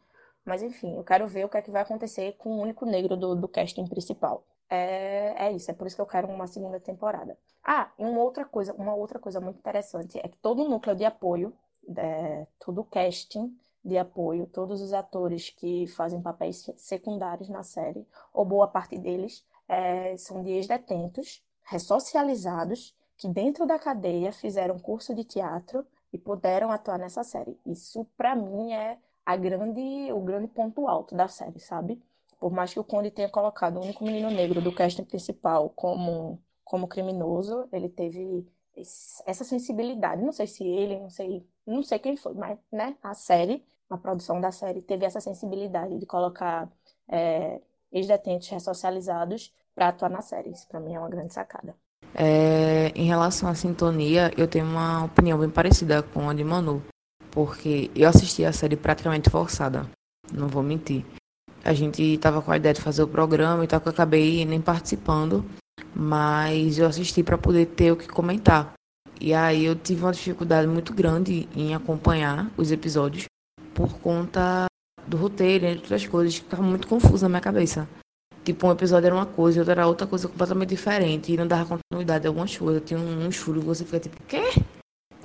[SPEAKER 4] Mas enfim, eu quero ver o que é que vai acontecer com o único negro do, do casting principal é, é isso, é por isso que eu quero uma segunda temporada. Ah, e uma outra coisa, uma outra coisa muito interessante é que todo o núcleo de apoio, é, todo o casting de apoio, todos os atores que fazem papéis secundários na série, ou boa parte deles, é, são de ex-detentos, ressocializados, que dentro da cadeia fizeram curso de teatro e puderam atuar nessa série. Isso, para mim, é a grande, o grande ponto alto da série, sabe? Por mais que o Conde tenha colocado o único menino negro do casting principal como, como criminoso, ele teve essa sensibilidade. Não sei se ele, não sei, não sei quem foi, mas né, a série, a produção da série teve essa sensibilidade de colocar é, ex-detentos ressocializados para atuar na série. Isso para mim é uma grande sacada.
[SPEAKER 5] É, em relação à sintonia, eu tenho uma opinião bem parecida com a de Manu, porque eu assisti a série praticamente forçada, não vou mentir a gente estava com a ideia de fazer o programa e tal, que eu acabei nem participando, mas eu assisti para poder ter o que comentar. E aí eu tive uma dificuldade muito grande em acompanhar os episódios, por conta do roteiro, entre outras coisas, que tava muito confuso na minha cabeça. Tipo, um episódio era uma coisa, outro era outra coisa completamente diferente, e não dava continuidade a algumas coisas. Tinha um, uns furos, você fica tipo, quê?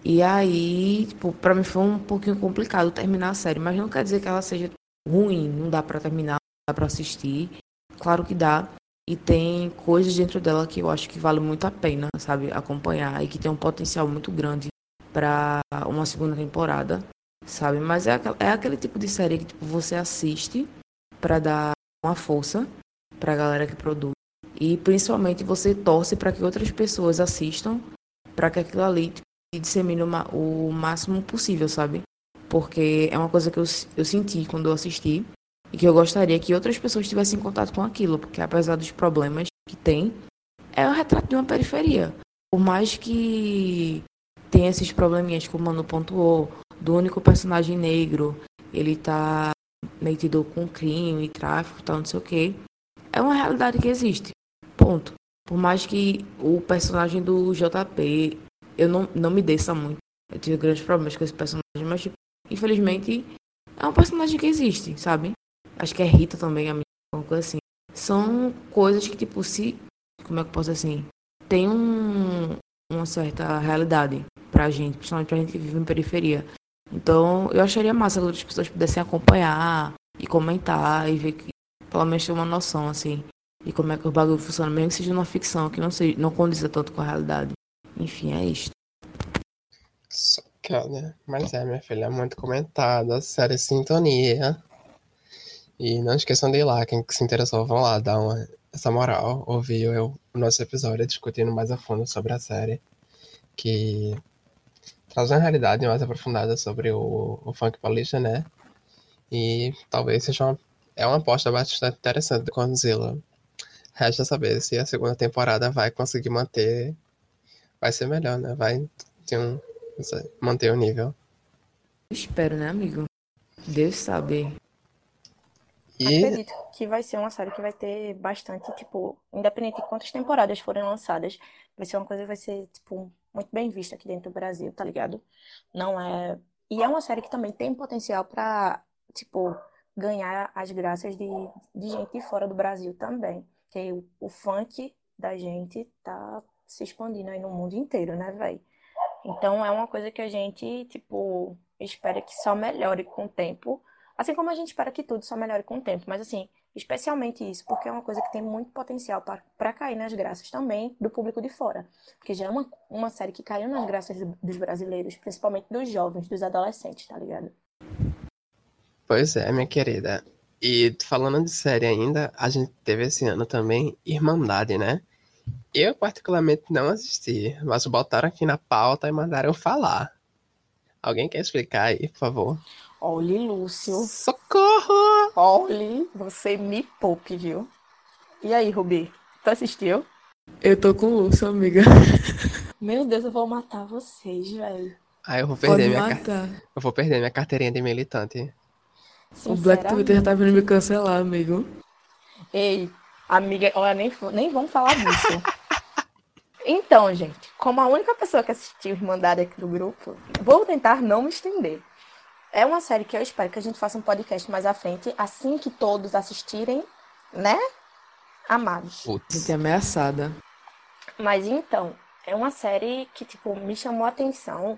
[SPEAKER 5] E aí, tipo, pra mim foi um pouquinho complicado terminar a série, mas não quer dizer que ela seja ruim, não dá pra terminar, não dá pra assistir. Claro que dá. E tem coisas dentro dela que eu acho que vale muito a pena, sabe, acompanhar e que tem um potencial muito grande para uma segunda temporada, sabe? Mas é, é aquele tipo de série que tipo, você assiste para dar uma força pra galera que produz e principalmente você torce para que outras pessoas assistam para que aquilo ali se dissemine o máximo possível, sabe? Porque é uma coisa que eu, eu senti quando eu assisti e que eu gostaria que outras pessoas tivessem contato com aquilo, porque apesar dos problemas que tem, é o retrato de uma periferia. Por mais que tenha esses probleminhas como o Manu pontuou, do único personagem negro, ele tá metido com crime, tráfico, tal, não sei o quê. É uma realidade que existe. Ponto. Por mais que o personagem do JP, eu não, não me desça muito. Eu tive grandes problemas com esse personagem, mas, tipo, infelizmente, é um personagem que existe, sabe? Acho que é Rita também, a minha, coisa assim. São coisas que, tipo, se. Como é que eu posso assim? Tem um, uma certa realidade pra gente, principalmente pra gente que vive em periferia. Então, eu acharia massa que outras pessoas pudessem acompanhar e comentar e ver que, pelo menos, ter uma noção, assim, de como é que o bagulho funciona, mesmo que seja uma ficção, que não, seja, não condiza tanto com a realidade. Enfim, é isto.
[SPEAKER 3] Sacada. Mas é, minha filha, é muito comentada. Série Sintonia. E não esqueçam de ir lá, quem se interessou, vão lá, dar uma, essa moral. Ouvir eu, o nosso episódio discutindo mais a fundo sobre a série. Que traz uma realidade mais aprofundada sobre o, o funk paulista, né? E talvez seja uma, é uma aposta bastante interessante do Condzilla. Resta saber se a segunda temporada vai conseguir manter. Vai ser melhor, né? Vai ter um, sei, manter o nível.
[SPEAKER 5] Espero, né, amigo? Deus sabe.
[SPEAKER 3] E
[SPEAKER 4] Acredito que vai ser uma série que vai ter bastante, tipo, independente de quantas temporadas forem lançadas, vai ser uma coisa que vai ser, tipo, muito bem vista aqui dentro do Brasil, tá ligado? Não é. E é uma série que também tem potencial pra, tipo, ganhar as graças de, de gente de fora do Brasil também. Que o, o funk da gente tá se expandindo aí no mundo inteiro, né, velho? Então é uma coisa que a gente, tipo, espera que só melhore com o tempo. Assim como a gente espera que tudo só melhore com o tempo, mas assim, especialmente isso, porque é uma coisa que tem muito potencial para cair nas graças também do público de fora. Porque já é uma, uma série que caiu nas graças do- dos brasileiros, principalmente dos jovens, dos adolescentes, tá ligado?
[SPEAKER 3] Pois é, minha querida. E falando de série ainda, a gente teve esse ano também Irmandade, né? Eu particularmente não assisti, mas botaram aqui na pauta e mandaram falar. Alguém quer explicar aí, por favor?
[SPEAKER 4] Olhe, Lúcio.
[SPEAKER 3] Socorro!
[SPEAKER 4] Olhe, você me poupe, viu? E aí, Rubi? Tu assistiu?
[SPEAKER 5] Eu tô com o Lúcio, amiga.
[SPEAKER 4] Meu Deus, eu vou matar vocês, velho.
[SPEAKER 3] Aí eu vou
[SPEAKER 5] Pode
[SPEAKER 3] perder minha, car-
[SPEAKER 5] matar.
[SPEAKER 3] eu vou perder minha carteirinha de militante.
[SPEAKER 5] O Black Twitter já tá vindo me cancelar, amigo.
[SPEAKER 4] Ei, amiga, olha, nem, nem vamos falar disso. Então, gente, como a única pessoa que assistiu Irmandade aqui do grupo, vou tentar não me estender. É uma série que eu espero que a gente faça um podcast mais à frente, assim que todos assistirem, né? Amados.
[SPEAKER 3] Putz.
[SPEAKER 5] Gente ameaçada.
[SPEAKER 4] Mas então, é uma série que, tipo, me chamou a atenção.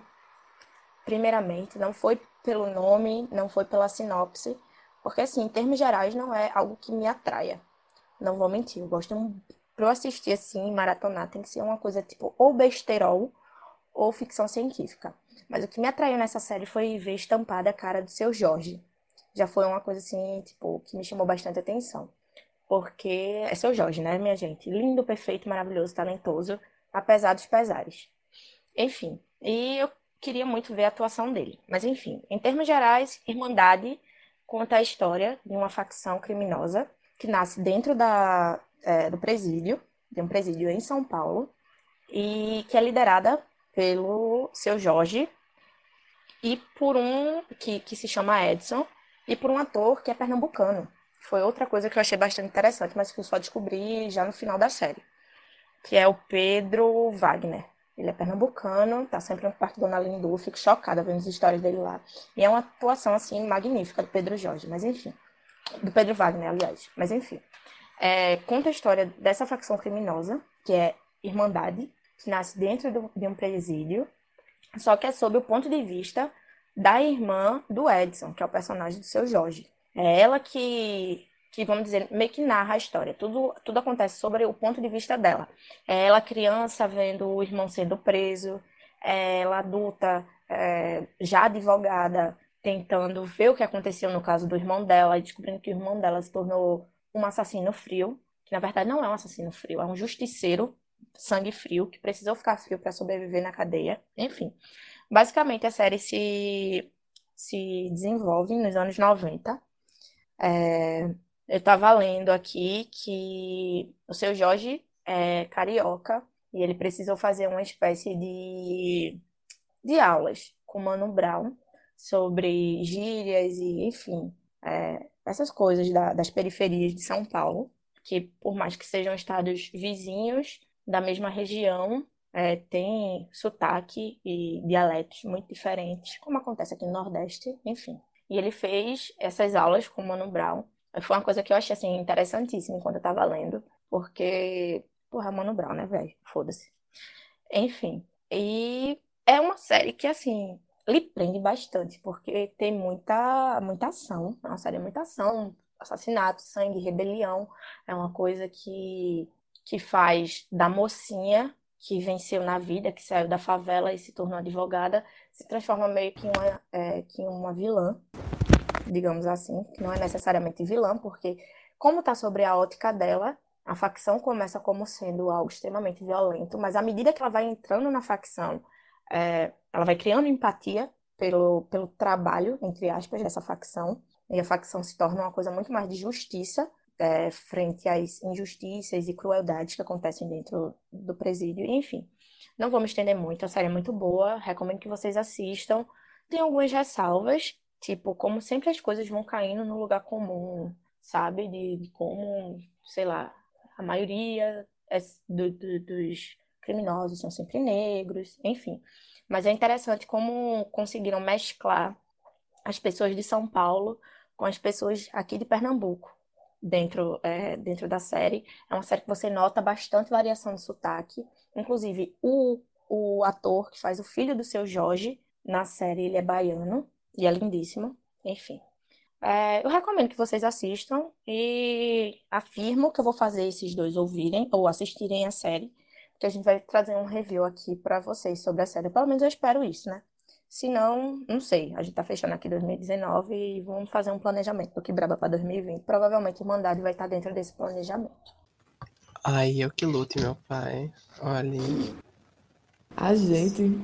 [SPEAKER 4] Primeiramente, não foi pelo nome, não foi pela sinopse, porque, assim, em termos gerais, não é algo que me atraia. Não vou mentir, eu gosto. um- Pra eu assistir, assim, maratonar, tem que ser uma coisa, tipo, ou besterol ou ficção científica. Mas o que me atraiu nessa série foi ver estampada a cara do seu Jorge. Já foi uma coisa, assim, tipo, que me chamou bastante atenção. Porque é seu Jorge, né, minha gente? Lindo, perfeito, maravilhoso, talentoso, apesar dos pesares. Enfim, e eu queria muito ver a atuação dele. Mas enfim, em termos gerais, Irmandade conta a história de uma facção criminosa que nasce dentro da, é, do presídio, de um presídio em São Paulo, e que é liderada pelo seu Jorge e por um que, que se chama Edson e por um ator que é pernambucano. Foi outra coisa que eu achei bastante interessante, mas que eu só descobri já no final da série, que é o Pedro Wagner. Ele é pernambucano, tá sempre no Parque Dona Lindu, fico chocada vendo as histórias dele lá. E é uma atuação, assim, magnífica do Pedro Jorge, mas enfim. Do Pedro Wagner, aliás. Mas enfim. É, conta a história dessa facção criminosa, que é Irmandade, que nasce dentro do, de um presídio, só que é sob o ponto de vista da irmã do Edson, que é o personagem do seu Jorge. É ela que, que vamos dizer, meio que narra a história. Tudo, tudo acontece sobre o ponto de vista dela. É ela criança vendo o irmão sendo preso, é ela adulta, é, já advogada, tentando ver o que aconteceu no caso do irmão dela e descobrindo que o irmão dela se tornou um assassino frio, que na verdade não é um assassino frio, é um justiceiro sangue frio que precisou ficar frio para sobreviver na cadeia. Enfim, basicamente a série se se desenvolve nos anos 90 é, eu estava lendo aqui que o seu Jorge é carioca e ele precisou fazer uma espécie de, de aulas com Mano Brown sobre gírias e, enfim, é, essas coisas da, das periferias de São Paulo, que por mais que sejam estados vizinhos da mesma região, é, tem sotaque e dialetos muito diferentes, como acontece aqui no Nordeste, enfim. E ele fez essas aulas com Mano Brown. Foi uma coisa que eu achei assim, interessantíssima enquanto eu tava lendo, porque, porra, Mano Brown, né, velho? Foda-se. Enfim. E é uma série que, assim, lhe prende bastante, porque tem muita, muita ação. É uma série de muita ação, assassinato, sangue, rebelião. É uma coisa que, que faz da mocinha que venceu na vida, que saiu da favela e se tornou advogada, se transforma meio que em uma, é, que uma vilã, digamos assim, que não é necessariamente vilã, porque como está sobre a ótica dela, a facção começa como sendo algo extremamente violento, mas à medida que ela vai entrando na facção, é, ela vai criando empatia pelo, pelo trabalho, entre aspas, dessa facção, e a facção se torna uma coisa muito mais de justiça é, frente às injustiças e crueldades que acontecem dentro do presídio, enfim. Não vou me estender muito, a série é muito boa, recomendo que vocês assistam. Tem algumas ressalvas, tipo, como sempre as coisas vão caindo no lugar comum, sabe? De, de como, sei lá, a maioria é do, do, dos criminosos são sempre negros, enfim. Mas é interessante como conseguiram mesclar as pessoas de São Paulo com as pessoas aqui de Pernambuco dentro, é, dentro da série. É uma série que você nota bastante variação de sotaque. Inclusive, o, o ator que faz o filho do seu Jorge na série, ele é baiano e é lindíssimo. Enfim. É, eu recomendo que vocês assistam e afirmo que eu vou fazer esses dois ouvirem ou assistirem a série, porque a gente vai trazer um review aqui para vocês sobre a série. Pelo menos eu espero isso, né? Se não, não sei. A gente tá fechando aqui 2019 e vamos fazer um planejamento do que braba para 2020. Provavelmente o mandado vai estar dentro desse planejamento.
[SPEAKER 3] Ai, eu que lute, meu pai. Olha.
[SPEAKER 5] A gente.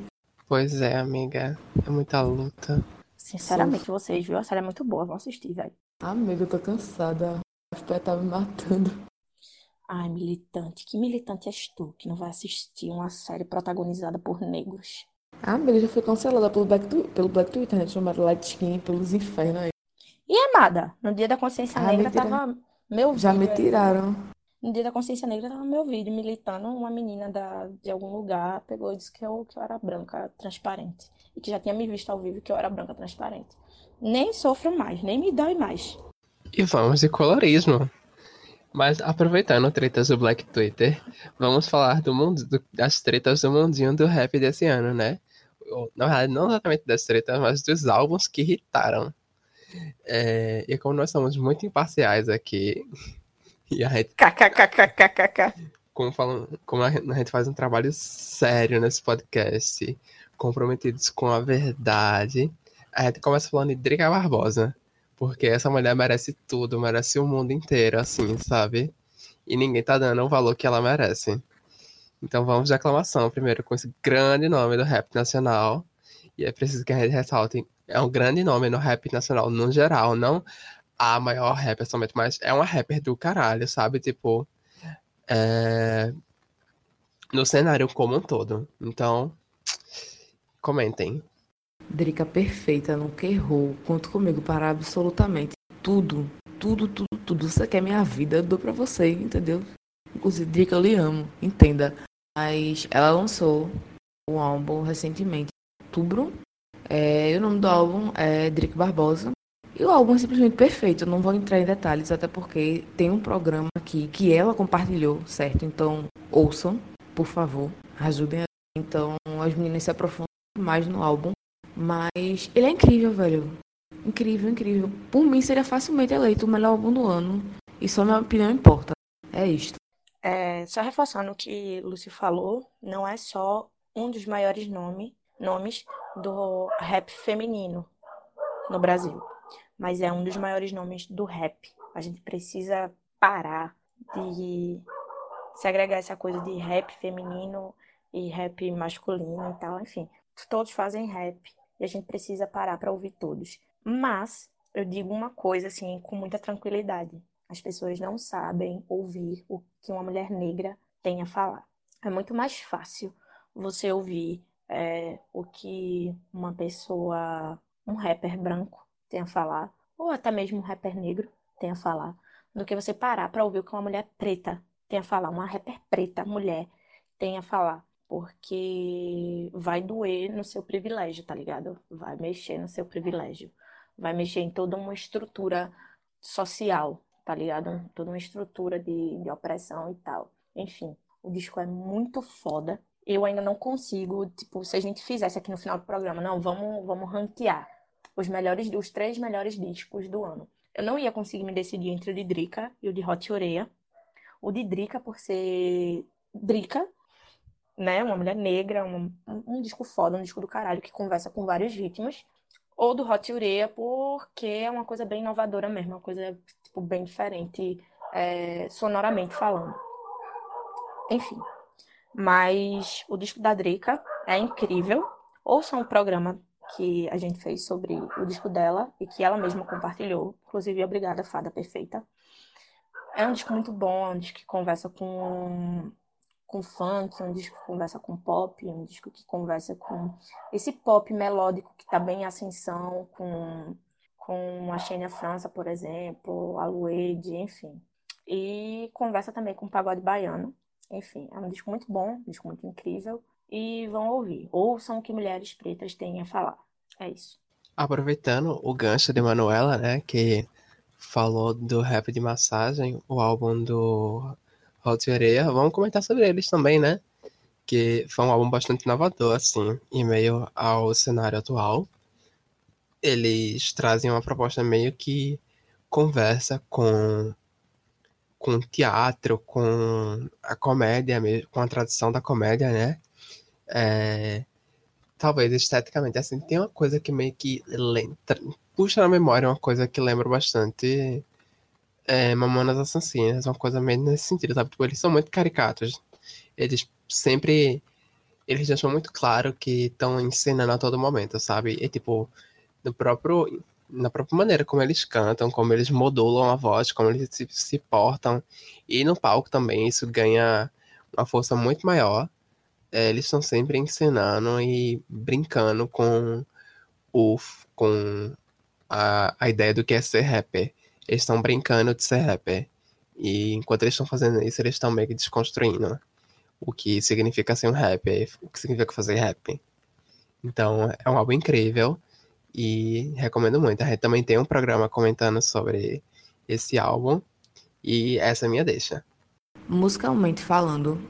[SPEAKER 3] Pois é, amiga. É muita luta.
[SPEAKER 4] Sinceramente, vocês, viu? A série é muito boa. Vão assistir, velho.
[SPEAKER 5] Amiga, eu tô cansada. A FP tá me matando.
[SPEAKER 4] Ai, militante. Que militante és tu que não vai assistir uma série protagonizada por negros?
[SPEAKER 5] A amiga já foi cancelada pelo Black, Tu- pelo Black Twitter, né? Chamaram Light Skin pelos infernos aí.
[SPEAKER 4] E amada, no dia da consciência
[SPEAKER 5] Ah,
[SPEAKER 4] negra tava meu
[SPEAKER 5] Já me
[SPEAKER 4] vídeo aí.
[SPEAKER 5] tiraram.
[SPEAKER 4] No dia da consciência negra tava meu vídeo militando. Uma menina da, de algum lugar pegou e disse que eu, que eu era branca transparente. E que já tinha me visto ao vivo que eu era branca transparente. Nem sofro mais, nem me dói mais.
[SPEAKER 3] E vamos de colorismo. Mas aproveitando tretas do Black Twitter, vamos falar do mundo, do- das tretas do mundinho do rap desse ano, né? Verdade, não exatamente das tretas, mas dos álbuns que irritaram. É, e como nós somos muito imparciais aqui, e a gente,
[SPEAKER 4] KKKKKK.
[SPEAKER 3] como, falam, como a gente faz um trabalho sério nesse podcast, comprometidos com a verdade, a gente começa falando de Drica Barbosa. Porque essa mulher merece tudo, merece o mundo inteiro, assim, sabe? E ninguém tá dando o valor que ela merece. Então vamos de aclamação primeiro com esse grande nome do rap nacional. E é preciso que a gente ressalte. É um grande nome no rap nacional no geral, não a maior rapper somente, mas é uma rapper do caralho, sabe? Tipo, é... no cenário como um todo. Então, comentem.
[SPEAKER 5] Drica perfeita, nunca errou. Conta comigo para absolutamente tudo. Tudo, tudo, tudo. Você quer minha vida, eu dou pra você, entendeu? Inclusive, Drica, eu lhe amo, entenda. Mas ela lançou o álbum recentemente, em outubro. É, e o nome do álbum é Drake Barbosa. E o álbum é simplesmente perfeito. Eu não vou entrar em detalhes, até porque tem um programa aqui que ela compartilhou, certo? Então, ouçam, por favor, ajudem. Então, as meninas se aprofundam mais no álbum. Mas ele é incrível, velho. Incrível, incrível. Por mim, seria facilmente eleito o melhor álbum do ano. E só minha opinião importa. É isto.
[SPEAKER 4] É, só reforçando o que Lúcio falou, não é só um dos maiores nome, nomes do rap feminino no Brasil, mas é um dos maiores nomes do rap. A gente precisa parar de segregar essa coisa de rap feminino e rap masculino e tal, enfim. Todos fazem rap e a gente precisa parar para ouvir todos. Mas eu digo uma coisa assim com muita tranquilidade. As pessoas não sabem ouvir o que uma mulher negra tem a falar. É muito mais fácil você ouvir é, o que uma pessoa, um rapper branco tem a falar, ou até mesmo um rapper negro tem a falar, do que você parar para ouvir o que uma mulher preta tem a falar, uma rapper preta, mulher, tem a falar. Porque vai doer no seu privilégio, tá ligado? Vai mexer no seu privilégio. Vai mexer em toda uma estrutura social, tá ligado? Toda uma estrutura de, de opressão e tal. Enfim, o disco é muito foda. Eu ainda não consigo, tipo, se a gente fizesse aqui no final do programa, não, vamos, vamos ranquear os melhores, os três melhores discos do ano. Eu não ia conseguir me decidir entre o de Drica e o de Hot Ureia. O de Drica por ser Drica, né? Uma mulher negra, um, um, disco foda, um disco do caralho que conversa com vários ritmos. Ou do Hot Ureia porque é uma coisa bem inovadora mesmo, uma coisa tipo, bem diferente é, sonoramente falando. Enfim. Mas o disco da Drica é incrível. Ouçam o programa que a gente fez sobre o disco dela e que ela mesma compartilhou. Inclusive, obrigada, Fada Perfeita. É um disco muito bom, é um disco que conversa com, com funk, é um disco que conversa com pop, é um disco que conversa com esse pop melódico que está bem em ascensão, com, com a Xenia França, por exemplo, a Luede, enfim. E conversa também com o pagode baiano. Enfim, é um disco muito bom, um disco muito incrível e vão ouvir. Ouçam o que mulheres pretas têm a falar. É isso.
[SPEAKER 3] Aproveitando o gancho de Manuela, né, que falou do rap de massagem, o álbum do Hot Areia, vamos comentar sobre eles também, né? Que foi um álbum bastante inovador, assim, em meio ao cenário atual. Eles trazem uma proposta meio que conversa com com teatro, com a comédia, com a tradição da comédia, né? É, talvez esteticamente, assim, tem uma coisa que meio que puxa na memória uma coisa que lembra bastante é, Mamonas Assassinas, uma coisa meio nesse sentido, sabe? Tipo, eles são muito caricatos. Eles sempre. Eles deixam muito claro que estão encenando a todo momento, sabe? E tipo, no próprio. Na própria maneira como eles cantam, como eles modulam a voz, como eles se, se portam. E no palco também isso ganha uma força muito maior é, eles estão sempre ensinando e brincando com o com a, a ideia do que é ser rapper. Eles estão brincando de ser rapper. E enquanto eles estão fazendo isso, eles estão meio que desconstruindo o que significa ser um rapper, o que significa fazer rap. Então, é um álbum incrível e recomendo muito. A gente também tem um programa comentando sobre esse álbum e essa é a minha deixa.
[SPEAKER 5] Musicalmente falando,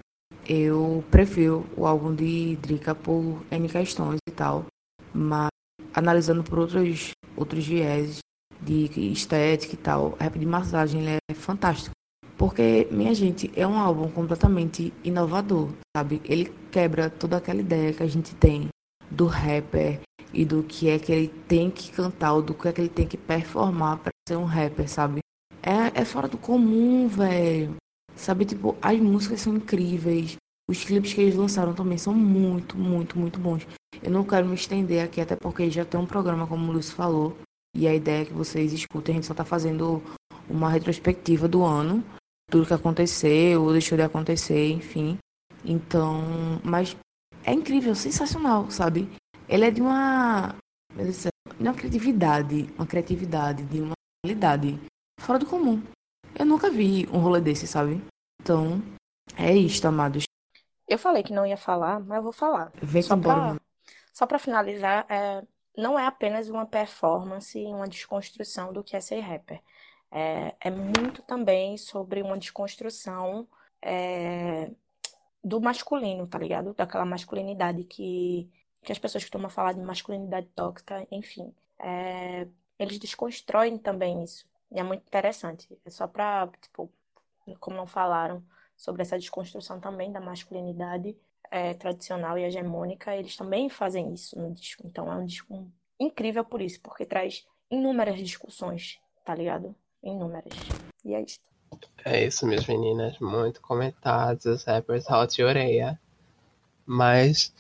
[SPEAKER 5] eu prefiro o álbum de Drica por N questões e tal, mas analisando por outros, outros viés de estética e tal, Rap de Massagem ele é fantástico. Porque, minha gente, é um álbum completamente inovador, sabe? Ele quebra toda aquela ideia que a gente tem do rapper e do que é que ele tem que cantar, ou do que é que ele tem que performar para ser um rapper, sabe? É, é fora do comum, velho. Sabe, tipo, as músicas são incríveis. Os clipes que eles lançaram também são muito, muito, muito bons. Eu não quero me estender aqui, até porque já tem um programa, como o Lúcio falou. E a ideia é que vocês escutem. A gente só tá fazendo uma retrospectiva do ano. Tudo que aconteceu, ou deixou de acontecer, enfim. Então, mas é incrível, sensacional, sabe? Ele é de uma, de uma criatividade, uma criatividade, de uma qualidade fora do comum. Eu nunca vi um rolê desse, sabe? Então, é isto, amados.
[SPEAKER 4] Eu falei que não ia falar, mas eu vou falar.
[SPEAKER 5] Vem
[SPEAKER 4] Só pra,
[SPEAKER 5] mano.
[SPEAKER 4] só pra finalizar, é, não é apenas uma performance e uma desconstrução do que é ser rapper. É, é muito também sobre uma desconstrução é, do masculino, tá ligado? Daquela masculinidade que, que as pessoas costumam falar de masculinidade tóxica, enfim. É, eles desconstroem também isso. E é muito interessante. É só pra, tipo, como não falaram sobre essa desconstrução também da masculinidade é, tradicional e hegemônica, eles também fazem isso no disco. Então é um disco incrível por isso, porque traz inúmeras discussões, tá ligado? Inúmeras. E é isso.
[SPEAKER 3] É isso, minhas meninas. Muito comentados, os rappers hot de orelha. Mas,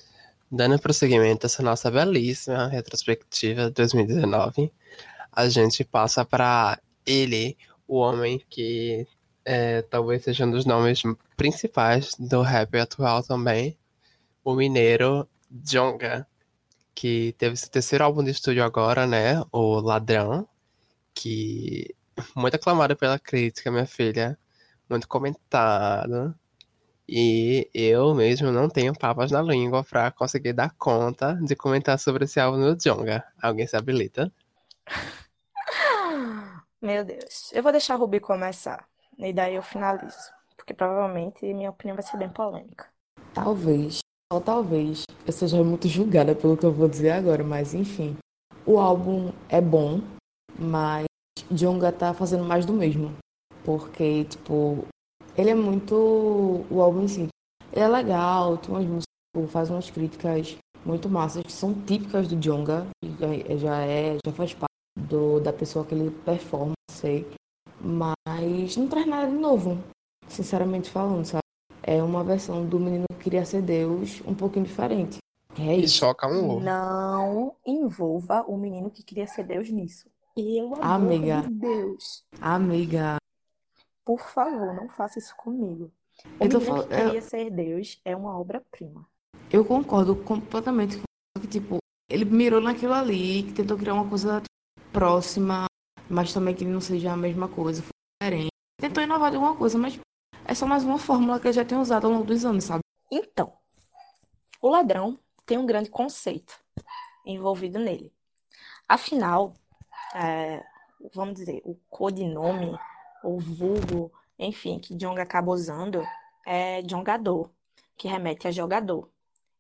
[SPEAKER 3] dando prosseguimento a essa nossa belíssima retrospectiva de 2019, a gente passa para ele, o homem que é, talvez seja um dos nomes principais do rap atual também, o mineiro Djonga, que teve seu terceiro álbum de estúdio agora, né? O Ladrão, que muito aclamado pela crítica, minha filha, muito comentado. E eu mesmo não tenho papas na língua pra conseguir dar conta de comentar sobre esse álbum do Djonga. Alguém se habilita?
[SPEAKER 4] Meu Deus. Eu vou deixar a Ruby começar. E daí eu finalizo. Porque provavelmente minha opinião vai ser bem polêmica.
[SPEAKER 5] Talvez, ou talvez, eu seja muito julgada pelo que eu vou dizer agora, mas enfim. O álbum é bom, mas Djonga tá fazendo mais do mesmo. Porque, tipo, ele é muito. O álbum em si. Ele é legal, tem umas músicas, tipo, faz umas críticas muito massas, que são típicas do Djonga. Já, já é, já faz parte do, da pessoa que ele performa, sei. Mas não traz nada de novo, sinceramente falando, sabe? É uma versão do Menino que Queria Ser Deus um pouquinho diferente. É
[SPEAKER 3] E
[SPEAKER 5] isso.
[SPEAKER 3] choca um ovo.
[SPEAKER 4] Não envolva o menino que queria ser Deus nisso. Pelo amor
[SPEAKER 5] Amiga.
[SPEAKER 4] de Deus.
[SPEAKER 5] Amiga,
[SPEAKER 4] Por favor, não faça isso comigo. O
[SPEAKER 5] eu tô
[SPEAKER 4] menino
[SPEAKER 5] falando.
[SPEAKER 4] que queria ser Deus é uma obra-prima.
[SPEAKER 5] Eu concordo completamente com que, tipo, ele mirou naquilo ali, que tentou criar uma coisa próxima, mas também que não seja a mesma coisa, foi diferente. Tentou inovar de alguma coisa, mas é só mais uma fórmula que ele já tem usado ao longo dos anos, sabe?
[SPEAKER 4] Então, o ladrão tem um grande conceito envolvido nele. Afinal, é, vamos dizer, o codinome, ou vulgo, enfim, que Djonga acaba usando é Djongador, que remete a jogador.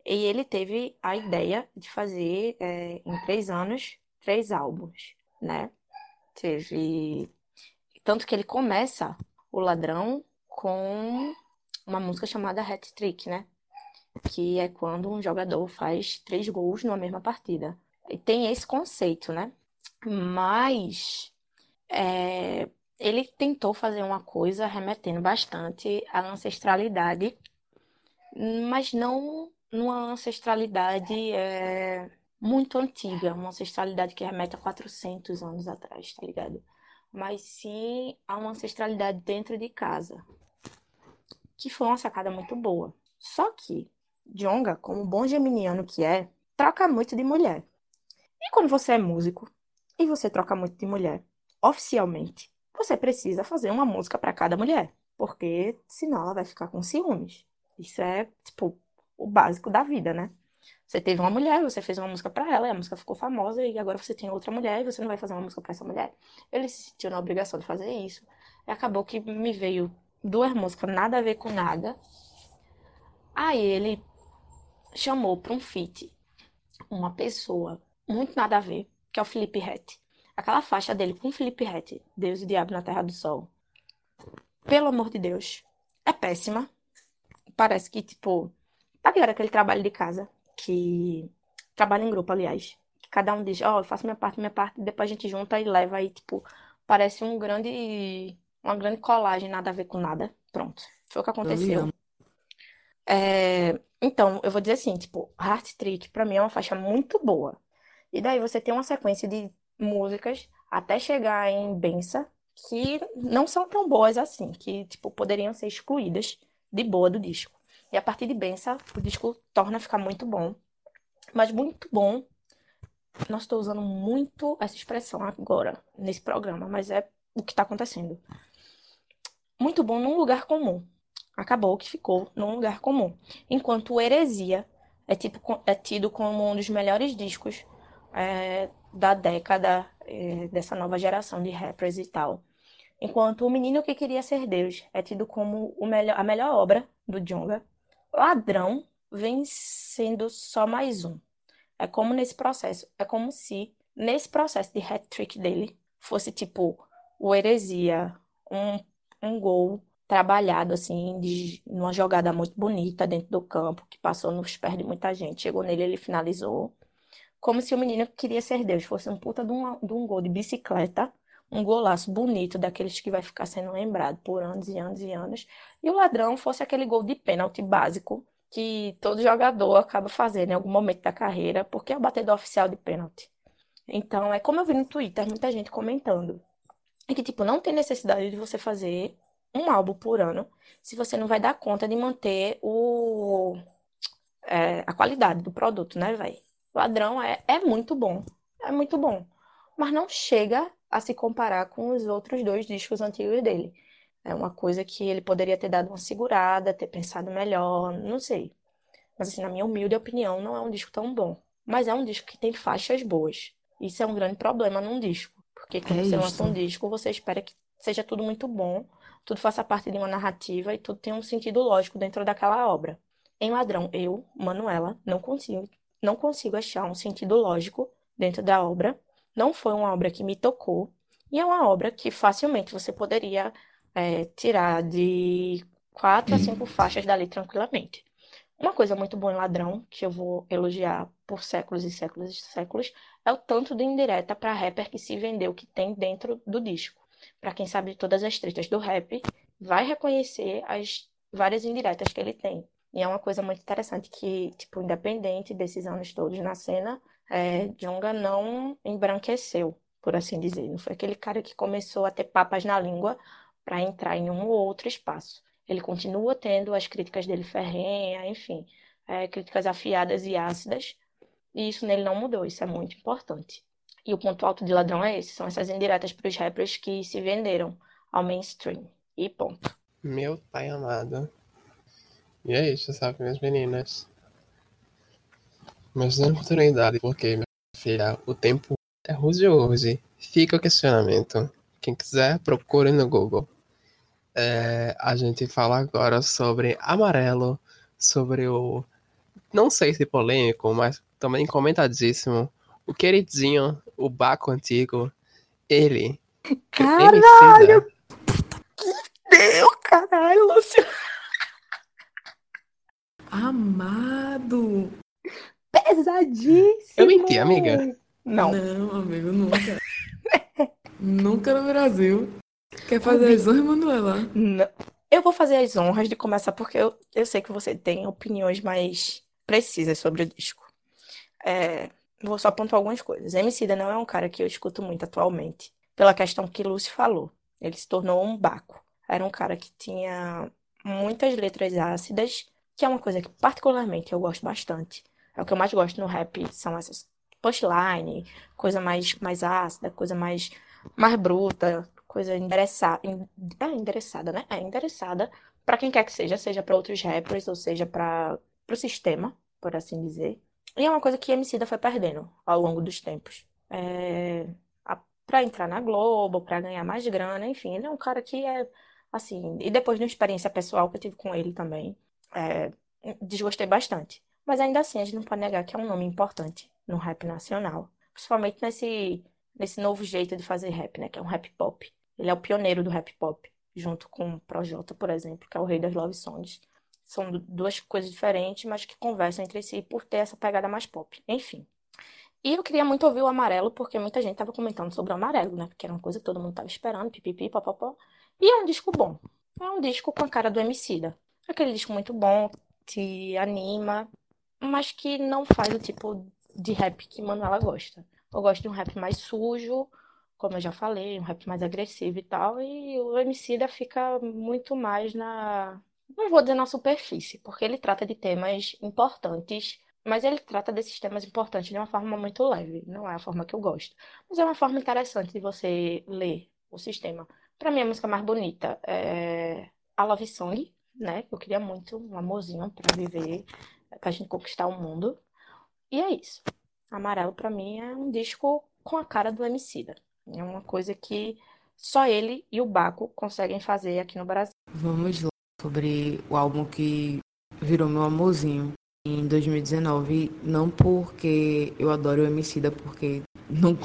[SPEAKER 4] E ele teve a ideia de fazer, é, em três anos, três álbuns, né? Teve. Tanto que ele começa o ladrão com uma música chamada Hat Trick, né? Que é quando um jogador faz três gols numa mesma partida. E tem esse conceito, né? Mas é, ele tentou fazer uma coisa remetendo bastante à ancestralidade, mas não numa ancestralidade é, muito antiga, uma ancestralidade que remete a 400 anos atrás, tá ligado? Mas sim a uma ancestralidade dentro de casa, que foi uma sacada muito boa. Só que Djonga, como bom geminiano que é, troca muito de mulher. E quando você é músico e você troca muito de mulher, oficialmente, você precisa fazer uma música para cada mulher, porque senão ela vai ficar com ciúmes. Isso é, tipo, o básico da vida, né? Você teve uma mulher, você fez uma música para ela, e a música ficou famosa, e agora você tem outra mulher e você não vai fazer uma música para essa mulher. Ele se sentiu na obrigação de fazer isso. E acabou que me veio duas músicas nada a ver com nada. Aí ele chamou para um feat uma pessoa muito nada a ver, que é o Felipe Rett. Aquela faixa dele com o Felipe Rett, Deus e o Diabo na Terra do Sol. Pelo amor de Deus, é péssima. Parece que, tipo, tá ligado aquele trabalho de casa que trabalha em grupo, aliás. Que cada um diz, ó, eu faço minha parte, minha parte, depois a gente junta e leva aí, tipo, parece um grande, uma grande colagem, nada a ver com nada. Pronto, foi o que aconteceu. É, então, eu vou dizer assim, tipo, Heart Trick pra mim é uma faixa muito boa. E daí você tem uma sequência de músicas até chegar em Bença que não são tão boas assim, que tipo poderiam ser excluídas de boa do disco. E a partir de Bença, o disco torna a ficar muito bom. Mas muito bom. Não estou usando muito essa expressão agora nesse programa, mas é o que está acontecendo. Muito bom num lugar comum. acabou que ficou num lugar comum. Enquanto Heresia é, tipo, é tido como um dos melhores discos é, da década é, dessa nova geração de rappers e tal. Enquanto O Menino que Queria Ser Deus é tido como o melhor, a melhor obra do Djonga, Ladrão vem sendo só mais um. É como nesse processo, é como se nesse processo de hat-trick dele fosse tipo o Heresia, um, um gol trabalhado assim, de, numa jogada muito bonita dentro do campo, que passou nos pés de muita gente. Chegou nele, ele finalizou. Como se o menino que queria ser Deus fosse um puta de um, de um gol de bicicleta, um golaço bonito, daqueles que vai ficar sendo lembrado por anos e anos e anos. E o ladrão fosse aquele gol de pênalti básico que todo jogador acaba fazendo em algum momento da carreira, porque é o batedor oficial de pênalti. Então, é como eu vi no Twitter, muita gente comentando. É que, tipo, não tem necessidade de você fazer um álbum por ano se você não vai dar conta de manter o, é, a qualidade do produto, né, velho? Ladrão é, é muito bom. É muito bom. Mas não chega a se comparar com os outros dois discos antigos dele. É uma coisa que ele poderia ter dado uma segurada, ter pensado melhor, não sei. Mas, assim, na minha humilde opinião, não é um disco tão bom. Mas é um disco que tem faixas boas. Isso é um grande problema num disco. Porque quando
[SPEAKER 5] É
[SPEAKER 4] você
[SPEAKER 5] isso.
[SPEAKER 4] lança um disco, você espera que seja tudo muito bom, tudo faça parte de uma narrativa e tudo tenha um sentido lógico dentro daquela obra. Em Ladrão, eu, Manuela, não consigo, não consigo achar um sentido lógico dentro da obra. Não foi uma obra que me tocou. E é uma obra que facilmente você poderia é, tirar de quatro a cinco faixas dali tranquilamente. Uma coisa muito boa em Ladrão, que eu vou elogiar por séculos e séculos e séculos, é o tanto de indireta para rapper que se vendeu que tem dentro do disco. Para quem sabe todas as tretas do rap, vai reconhecer as várias indiretas que ele tem. E é uma coisa muito interessante que, tipo, independente desses anos todos na cena, é, Djonga não embranqueceu, por assim dizer. Não foi aquele cara que começou a ter papas na língua para entrar em um ou outro espaço. Ele continua tendo as críticas dele ferrenha, enfim, é, críticas afiadas e ácidas, e isso nele não mudou, isso é muito importante. E o ponto alto de Ladrão é esse, são essas indiretas para os rappers que se venderam ao mainstream. E ponto.
[SPEAKER 3] Meu pai amado. E é isso, sabe, minhas meninas? Mas dando continuidade, porque, minha filha, o tempo é hoje hoje. Fica o questionamento. Quem quiser, procure no Google. É, a gente fala agora sobre Amarelo, sobre o. Não sei se polêmico, mas também comentadíssimo. O queridinho, o Baco Antigo. Ele.
[SPEAKER 4] Caralho!
[SPEAKER 3] Emicida,
[SPEAKER 4] Deu, caralho, Lúcio!
[SPEAKER 5] Amado!
[SPEAKER 4] Pesadíssimo!
[SPEAKER 3] Eu menti, amiga.
[SPEAKER 4] Não.
[SPEAKER 5] Não, amigo, nunca. nunca no Brasil. Quer fazer as honras, Manuela?
[SPEAKER 4] Não. Eu vou fazer as honras de começar porque eu, eu sei que você tem opiniões mais precisas sobre o disco. É, vou só pontuar algumas coisas. Emicida não é um cara que eu escuto muito atualmente, pela questão que Lúcio falou. Ele se tornou um baco. Era um cara que tinha muitas letras ácidas, que é uma coisa que particularmente eu gosto bastante. É o que eu mais gosto no rap, são essas punchline, coisa mais, mais ácida, coisa mais, mais bruta, coisa endereçada, é endereçada, né? É endereçada para quem quer que seja, seja para outros rappers ou seja para o sistema, por assim dizer. E é uma coisa que Emicida foi perdendo ao longo dos tempos. É, para entrar na Globo, para ganhar mais grana, enfim, ele é um cara que é assim, e depois de uma experiência pessoal que eu tive com ele também, é, desgostei bastante. Mas ainda assim, a gente não pode negar que é um nome importante no rap nacional, principalmente nesse nesse novo jeito de fazer rap, né, que é um rap pop. Ele é o pioneiro do rap pop, junto com o Projota, por exemplo, que é o rei das love songs. São du- duas coisas diferentes, mas que conversam entre si por ter essa pegada mais pop. Enfim. E eu queria muito ouvir o Amarelo, porque muita gente tava comentando sobre o Amarelo, né? Porque era uma coisa que todo mundo tava esperando, pipipi, papapó. E é um disco bom. É um disco com a cara do Emicida. Aquele disco muito bom, te anima, mas que não faz o tipo de rap que Manuela gosta. Eu gosto de um rap mais sujo, como eu já falei, um rap mais agressivo e tal, e o Emicida fica muito mais na, não vou dizer na superfície, porque ele trata de temas importantes, mas ele trata desses temas importantes de uma forma muito leve, não é a forma que eu gosto. Mas é uma forma interessante de você ler o sistema. Pra mim, a música mais bonita é a Love Song, né? Eu queria muito um amorzinho pra viver, pra gente conquistar o mundo. E é isso. Amarelo pra mim é um disco com a cara do Emicida. É uma coisa que só ele e o Baco conseguem fazer aqui no Brasil.
[SPEAKER 5] Vamos lá sobre o álbum que virou meu amorzinho em 2019. Não porque eu adoro o Emicida, porque não,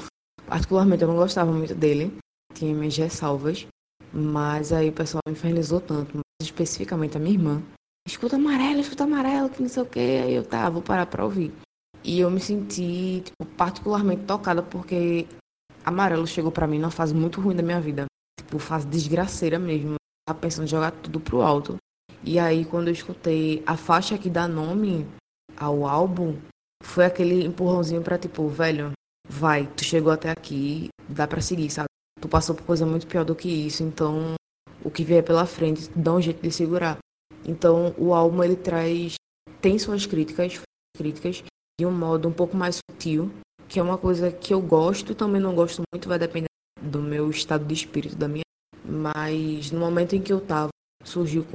[SPEAKER 5] particularmente eu não gostava muito dele. Tinha minhas ressalvas. Mas aí o pessoal me infernizou tanto, especificamente a minha irmã. Escuta amarelo, escuta amarelo, que não sei o que. Aí eu, tá, vou parar pra ouvir. E eu me senti, tipo, particularmente tocada porque Amarelo chegou pra mim numa fase muito ruim da minha vida. Tipo, fase desgraceira mesmo. Tava pensando em jogar tudo pro alto. E aí, quando eu escutei a faixa que dá nome ao álbum, foi aquele empurrãozinho pra, tipo, velho, vai, tu chegou até aqui, dá pra seguir, sabe? Tu passou por coisa muito pior do que isso, então o que vier pela frente dá um jeito de segurar. Então, o álbum ele traz tem suas críticas, críticas de um modo um pouco mais sutil, que é uma coisa que eu gosto, também não gosto muito, vai depender do meu estado de espírito, da minha. Mas no momento em que eu tava, surgiu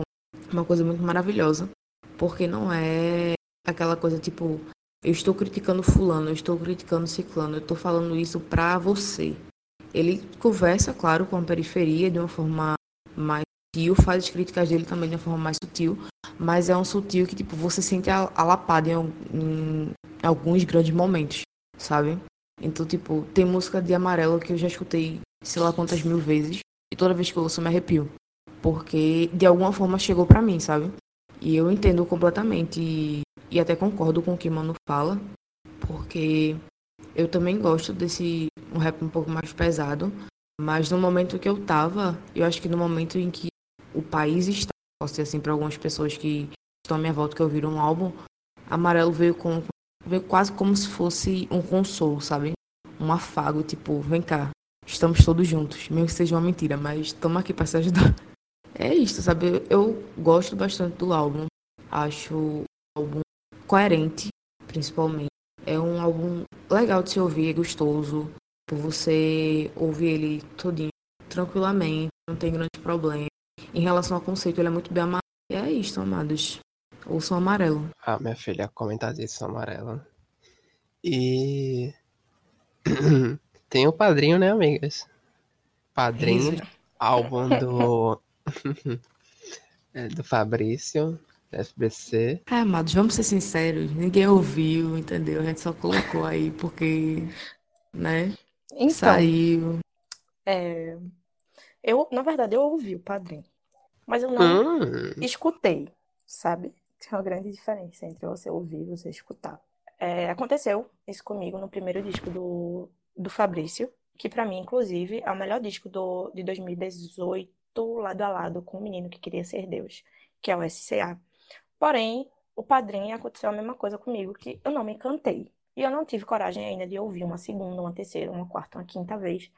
[SPEAKER 5] uma coisa muito maravilhosa, porque não é aquela coisa tipo, eu estou criticando fulano, eu estou criticando ciclano, eu estou falando isso pra você. Ele conversa, claro, com a periferia de uma forma mais sutil, faz as críticas dele também de uma forma mais sutil, mas é um sutil que tipo você sente alapado em, em alguns grandes momentos, sabe? Então, tipo, tem música de amarelo que eu já escutei sei lá quantas mil vezes toda vez que eu ouço eu me arrepio, porque de alguma forma chegou pra mim, sabe? E eu entendo completamente e, e até concordo com o que Mano fala, porque eu também gosto desse um rap um pouco mais pesado, mas no momento que eu tava, eu acho que no momento em que o país está, posso ser assim para algumas pessoas que estão à minha volta que ouviram um álbum, Amarelo veio com veio quase como se fosse um consolo, sabe? Um afago, tipo, vem cá, estamos todos juntos, mesmo que seja uma mentira, mas estamos aqui para se ajudar. É isso, sabe? Eu gosto bastante do álbum. Acho o álbum coerente, principalmente. É um álbum legal de se ouvir, é gostoso. Por você ouvir ele todinho tranquilamente, não tem grande problema. Em relação ao conceito, ele é muito bem amarelo. E é isso, amados. Ouçam amarelo.
[SPEAKER 3] Ah, minha filha, comentadíssimo amarelo. E. Tem o padrinho, né, amigas? Padrinho,
[SPEAKER 5] Isso.
[SPEAKER 3] álbum do. é, do Fabrício, da FBC.
[SPEAKER 5] É, amados, vamos ser sinceros. Ninguém ouviu, entendeu? A gente só colocou aí porque, né?
[SPEAKER 4] Então,
[SPEAKER 5] Saiu.
[SPEAKER 4] é, eu, na verdade, eu ouvi o Padrinho, mas eu não
[SPEAKER 3] Hum,
[SPEAKER 4] escutei, sabe? Tem uma grande diferença entre você ouvir e você escutar. É, aconteceu isso comigo no primeiro disco do, do Fabrício, que pra mim, inclusive, é o melhor disco do, de 2018, lado a lado com o menino que queria ser Deus, que é o SCA. Porém, o Padrinho aconteceu a mesma coisa comigo, que eu não me encantei. E eu não tive coragem ainda de ouvir uma segunda, uma terceira, uma quarta, uma quinta vez,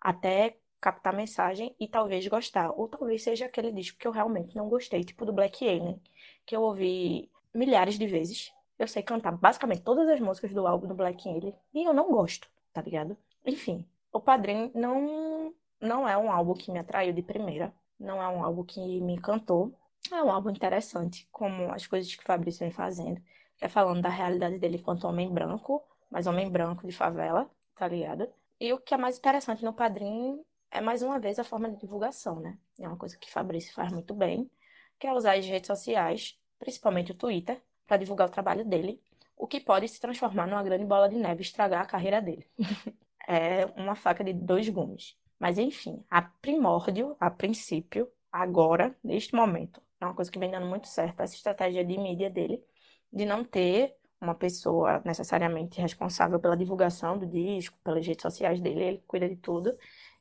[SPEAKER 4] até captar mensagem e talvez gostar. Ou talvez seja aquele disco que eu realmente não gostei, tipo do Black Alien, que eu ouvi milhares de vezes. Eu sei cantar basicamente todas as músicas do álbum do Black Alien e eu não gosto, tá ligado? Enfim, o Padrinho não, não é um álbum que me atraiu de primeira, não é um álbum que me encantou. É um álbum interessante, como as coisas que o Fabrício vem fazendo. É falando da realidade dele enquanto homem branco, mas homem branco de favela, tá ligado? E o que é mais interessante no Padrinho é, mais uma vez, a forma de divulgação, né? É uma coisa que Fabrício faz muito bem, que é usar as redes sociais, principalmente o Twitter, para divulgar o trabalho dele, o que pode se transformar numa grande bola de neve e estragar a carreira dele. É uma faca de dois gumes. Mas enfim, a primórdio, a princípio, agora, neste momento, é uma coisa que vem dando muito certo, essa estratégia de mídia dele, de não ter uma pessoa necessariamente responsável pela divulgação do disco, pelas redes sociais dele, ele cuida de tudo.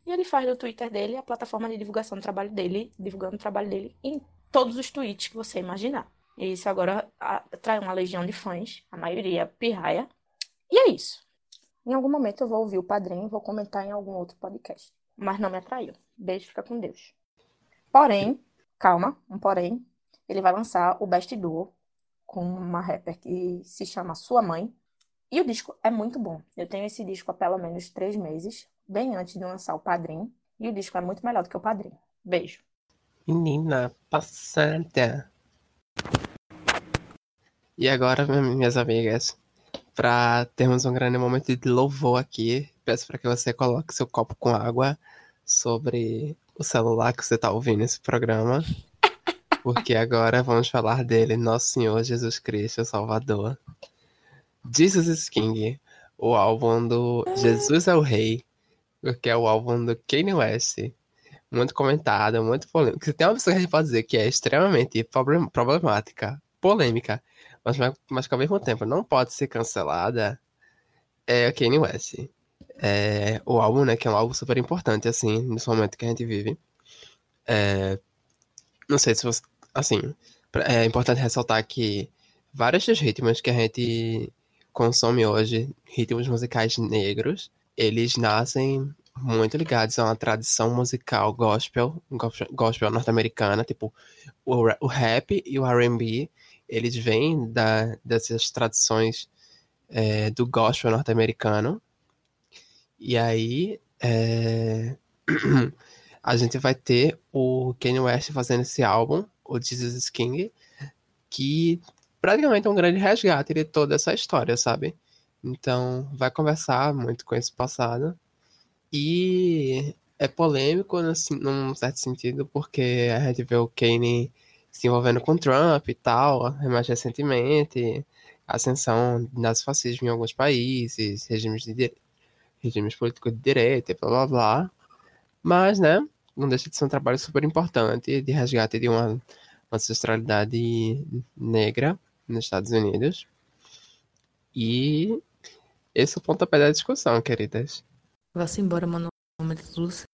[SPEAKER 4] E ele faz do Twitter dele a plataforma de divulgação do trabalho dele, divulgando o trabalho dele em todos os tweets que você imaginar. E isso agora atrai uma legião de fãs, a maioria pirraia. E é isso. Em algum momento eu vou ouvir o padrinho e vou comentar em algum outro podcast. Mas não me atraiu. Beijo, fica com Deus. Porém, calma, um porém, ele vai lançar o Best Duo com uma rapper que se chama Sua Mãe. E o disco é muito bom. Eu tenho esse disco há pelo menos três meses, bem antes de lançar o Padrinho. E o disco é muito melhor do que o Padrinho. Beijo.
[SPEAKER 3] Menina passada. E agora, mi- minhas amigas, para termos um grande momento de louvor aqui, peço para que você coloque seu copo com água sobre o celular que você está ouvindo esse programa, porque agora vamos falar dele, nosso Senhor Jesus Cristo, Salvador. Jesus is King, o álbum do Jesus é o Rei, que é o álbum do Kanye West. Muito comentado, muito polêmico. Se tem uma pessoa que a gente pode dizer que é extremamente problem- problemática, polêmica, mas, mas que ao mesmo tempo não pode ser cancelada, é o Kanye West. É, o álbum, né, que é um álbum super importante, assim, nesse momento que a gente vive. É, não sei se você. Assim, é importante ressaltar que vários dos ritmos que a gente consome hoje, ritmos musicais negros, eles nascem muito ligados a uma tradição musical gospel, gospel, norte-americana, tipo o, o rap e o R&B, eles vêm da, dessas tradições é, do gospel norte-americano. E aí é, a gente vai ter o Kanye West fazendo esse álbum, o Jesus is King, que praticamente é um grande resgate de toda essa história, sabe? Então vai conversar muito com esse passado. E é polêmico num, sen- num certo sentido, porque a gente vê o Kanye se envolvendo com Trump e tal, mais recentemente, ascensão do nazifascismo em alguns países, regimes, de, di- regimes políticos de direita blá blá blá. Mas, né, não deixa de ser um trabalho super importante de resgate de uma ancestralidade negra nos Estados Unidos. E esse é o pontapé da discussão, queridas.
[SPEAKER 5] Vá-se embora, mano. Momento de luz.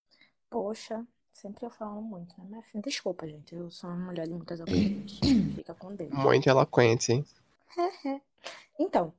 [SPEAKER 4] Poxa, sempre eu falo muito, né? Mas, enfim, desculpa, gente. Eu sou uma mulher de muitas opiniões. Fica com Deus.
[SPEAKER 3] Muito eloquente.
[SPEAKER 4] Então,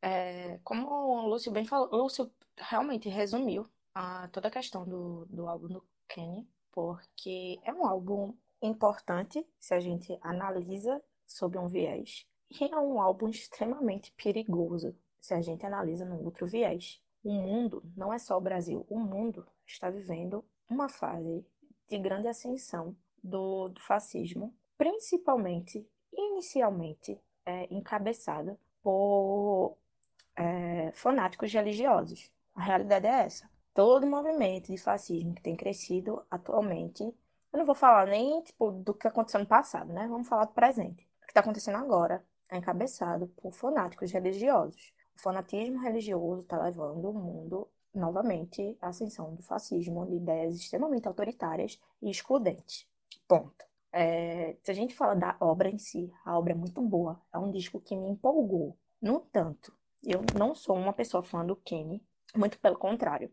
[SPEAKER 4] é, como o Lúcio bem falou, o Lúcio realmente resumiu a, toda a questão do, do álbum do Kenny, porque é um álbum importante se a gente analisa sob um viés, e é um álbum extremamente perigoso se a gente analisa num outro viés. O mundo, não é só o Brasil, o mundo está vivendo uma fase de grande ascensão do, do fascismo, principalmente, inicialmente, é, encabeçado por é, fanáticos religiosos. A realidade é essa. Todo movimento de fascismo que tem crescido atualmente, eu não vou falar nem tipo, do que aconteceu no passado, né? Vamos falar do presente. O que está acontecendo agora é encabeçado por fanáticos religiosos. O fanatismo religioso está levando o mundo novamente à ascensão do fascismo, de ideias extremamente autoritárias e excludentes. Ponto. É, se a gente fala da obra em si, a obra é muito boa. É um disco que me empolgou. No entanto, eu não sou uma pessoa fã do Kenny, muito pelo contrário.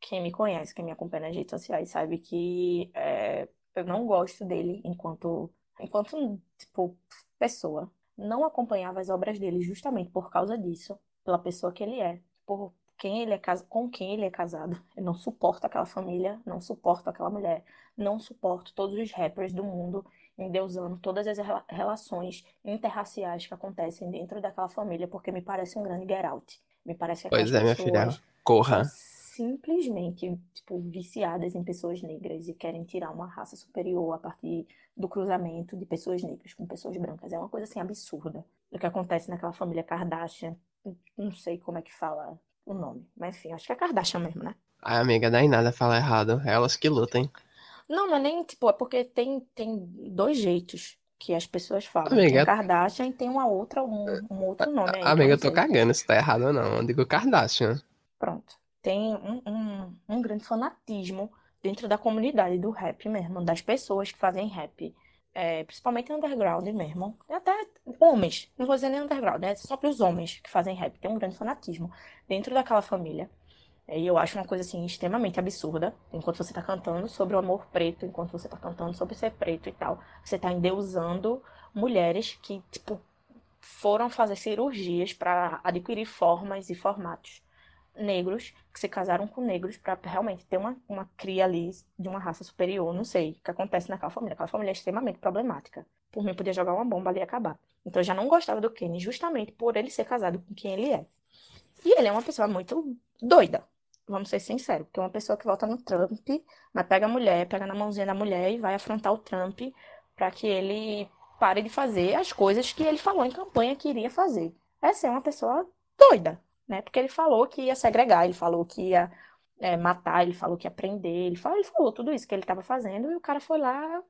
[SPEAKER 4] Quem me conhece, quem me acompanha nas redes sociais, sabe que é, eu não gosto dele enquanto, enquanto tipo, pessoa. Não acompanhava as obras dele justamente por causa disso, pela pessoa que ele é, por quem ele é com quem ele é casado. Eu não suporto aquela família, não suporto aquela mulher, não suporto todos os rappers do mundo endeusando todas as rela- relações interraciais que acontecem dentro daquela família, porque me parece um grande get out. Me parece que
[SPEAKER 3] Pois é, minha filha. Corra.
[SPEAKER 4] simplesmente, tipo, viciadas em pessoas negras e querem tirar uma raça superior a partir do cruzamento de pessoas negras com pessoas brancas. É uma coisa, assim, absurda. O que acontece naquela família Kardashian. Não sei como é que fala o nome. Mas, enfim, acho que é Kardashian mesmo, né?
[SPEAKER 3] Ai, amiga, daí nada fala errado. Elas que lutem.
[SPEAKER 4] Não, não é nem, tipo, é porque tem, tem dois jeitos que as pessoas falam. Tem
[SPEAKER 3] Amiga-
[SPEAKER 4] Kardashian e tem uma outra, um, um outro nome aí,
[SPEAKER 3] Amiga,
[SPEAKER 4] não
[SPEAKER 3] eu tô cagando se tá errado ou não. Eu digo Kardashian.
[SPEAKER 4] Pronto. Tem um, um, um grande fanatismo dentro da comunidade do rap mesmo, das pessoas que fazem rap. É, principalmente underground mesmo. Até homens, não vou dizer nem underground, é só para os homens que fazem rap. Tem um grande fanatismo dentro daquela família. É, E eu acho uma coisa assim extremamente absurda. Enquanto você tá cantando sobre o amor preto, enquanto você tá cantando sobre ser preto e tal, você tá endeusando mulheres que, tipo, foram fazer cirurgias para adquirir formas e formatos negros que se casaram com negros para realmente ter uma, uma cria ali de uma raça superior, não sei o que acontece naquela família. Aquela família é extremamente problemática. Por mim, podia jogar uma bomba ali e acabar. Então, eu já não gostava do Kenny justamente por ele ser casado com quem ele é. E ele é uma pessoa muito doida. vamos ser sinceros, porque uma pessoa que vota no Trump, mas pega a mulher, pega na mãozinha da mulher e vai afrontar o Trump para que ele pare de fazer as coisas que ele falou em campanha que iria fazer. Essa é uma pessoa doida, né? Porque ele falou que ia segregar, ele falou que ia é, matar, ele falou que ia prender, ele falou, ele falou tudo isso que ele estava fazendo e o cara foi lá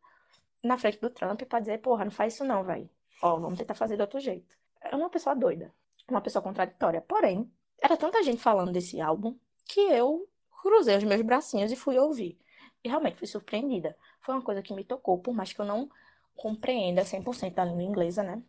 [SPEAKER 4] na frente do Trump para dizer, porra, não faz isso não, velho. Ó, vamos tentar fazer de outro jeito. É uma pessoa doida, uma pessoa contraditória. Porém, era tanta gente falando desse álbum que eu cruzei os meus bracinhos e fui ouvir. E realmente fui surpreendida. Foi uma coisa que me tocou, por mais que eu não compreenda 100% da língua inglesa, né?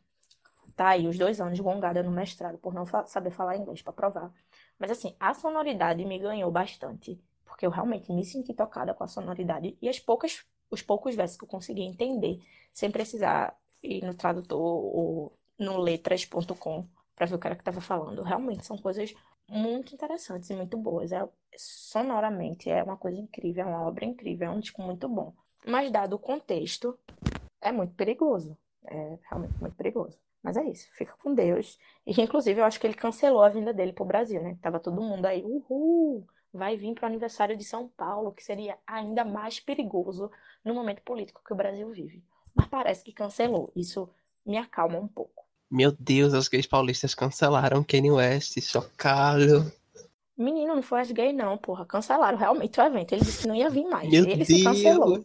[SPEAKER 4] Tá aí os dois anos gongada no mestrado por não fa saber falar inglês para provar. Mas assim, a sonoridade me ganhou bastante, porque eu realmente me senti tocada com a sonoridade e as poucas os poucos versos que eu consegui entender, sem precisar ir no tradutor ou no letras.com para ver o cara que estava falando. Realmente são coisas muito interessantes e muito boas. É, sonoramente é uma coisa incrível, é uma obra incrível, é um disco muito bom. Mas dado o contexto, é muito perigoso. É realmente muito perigoso. Mas é isso, fica com Deus. E inclusive eu acho que ele cancelou a vinda dele pro Brasil, né? Tava todo mundo aí, uhul, vai vir pro aniversário de São Paulo, que seria ainda mais perigoso no momento político que o Brasil vive. Mas parece que cancelou. Isso me acalma um pouco.
[SPEAKER 3] Meu Deus, os gays paulistas cancelaram Kanye West, chocado.
[SPEAKER 4] Menino, não foi as gays, não, porra. Cancelaram realmente o evento. Ele disse que não ia vir mais.
[SPEAKER 3] Meu
[SPEAKER 4] Ele
[SPEAKER 3] Deus.
[SPEAKER 4] se cancelou.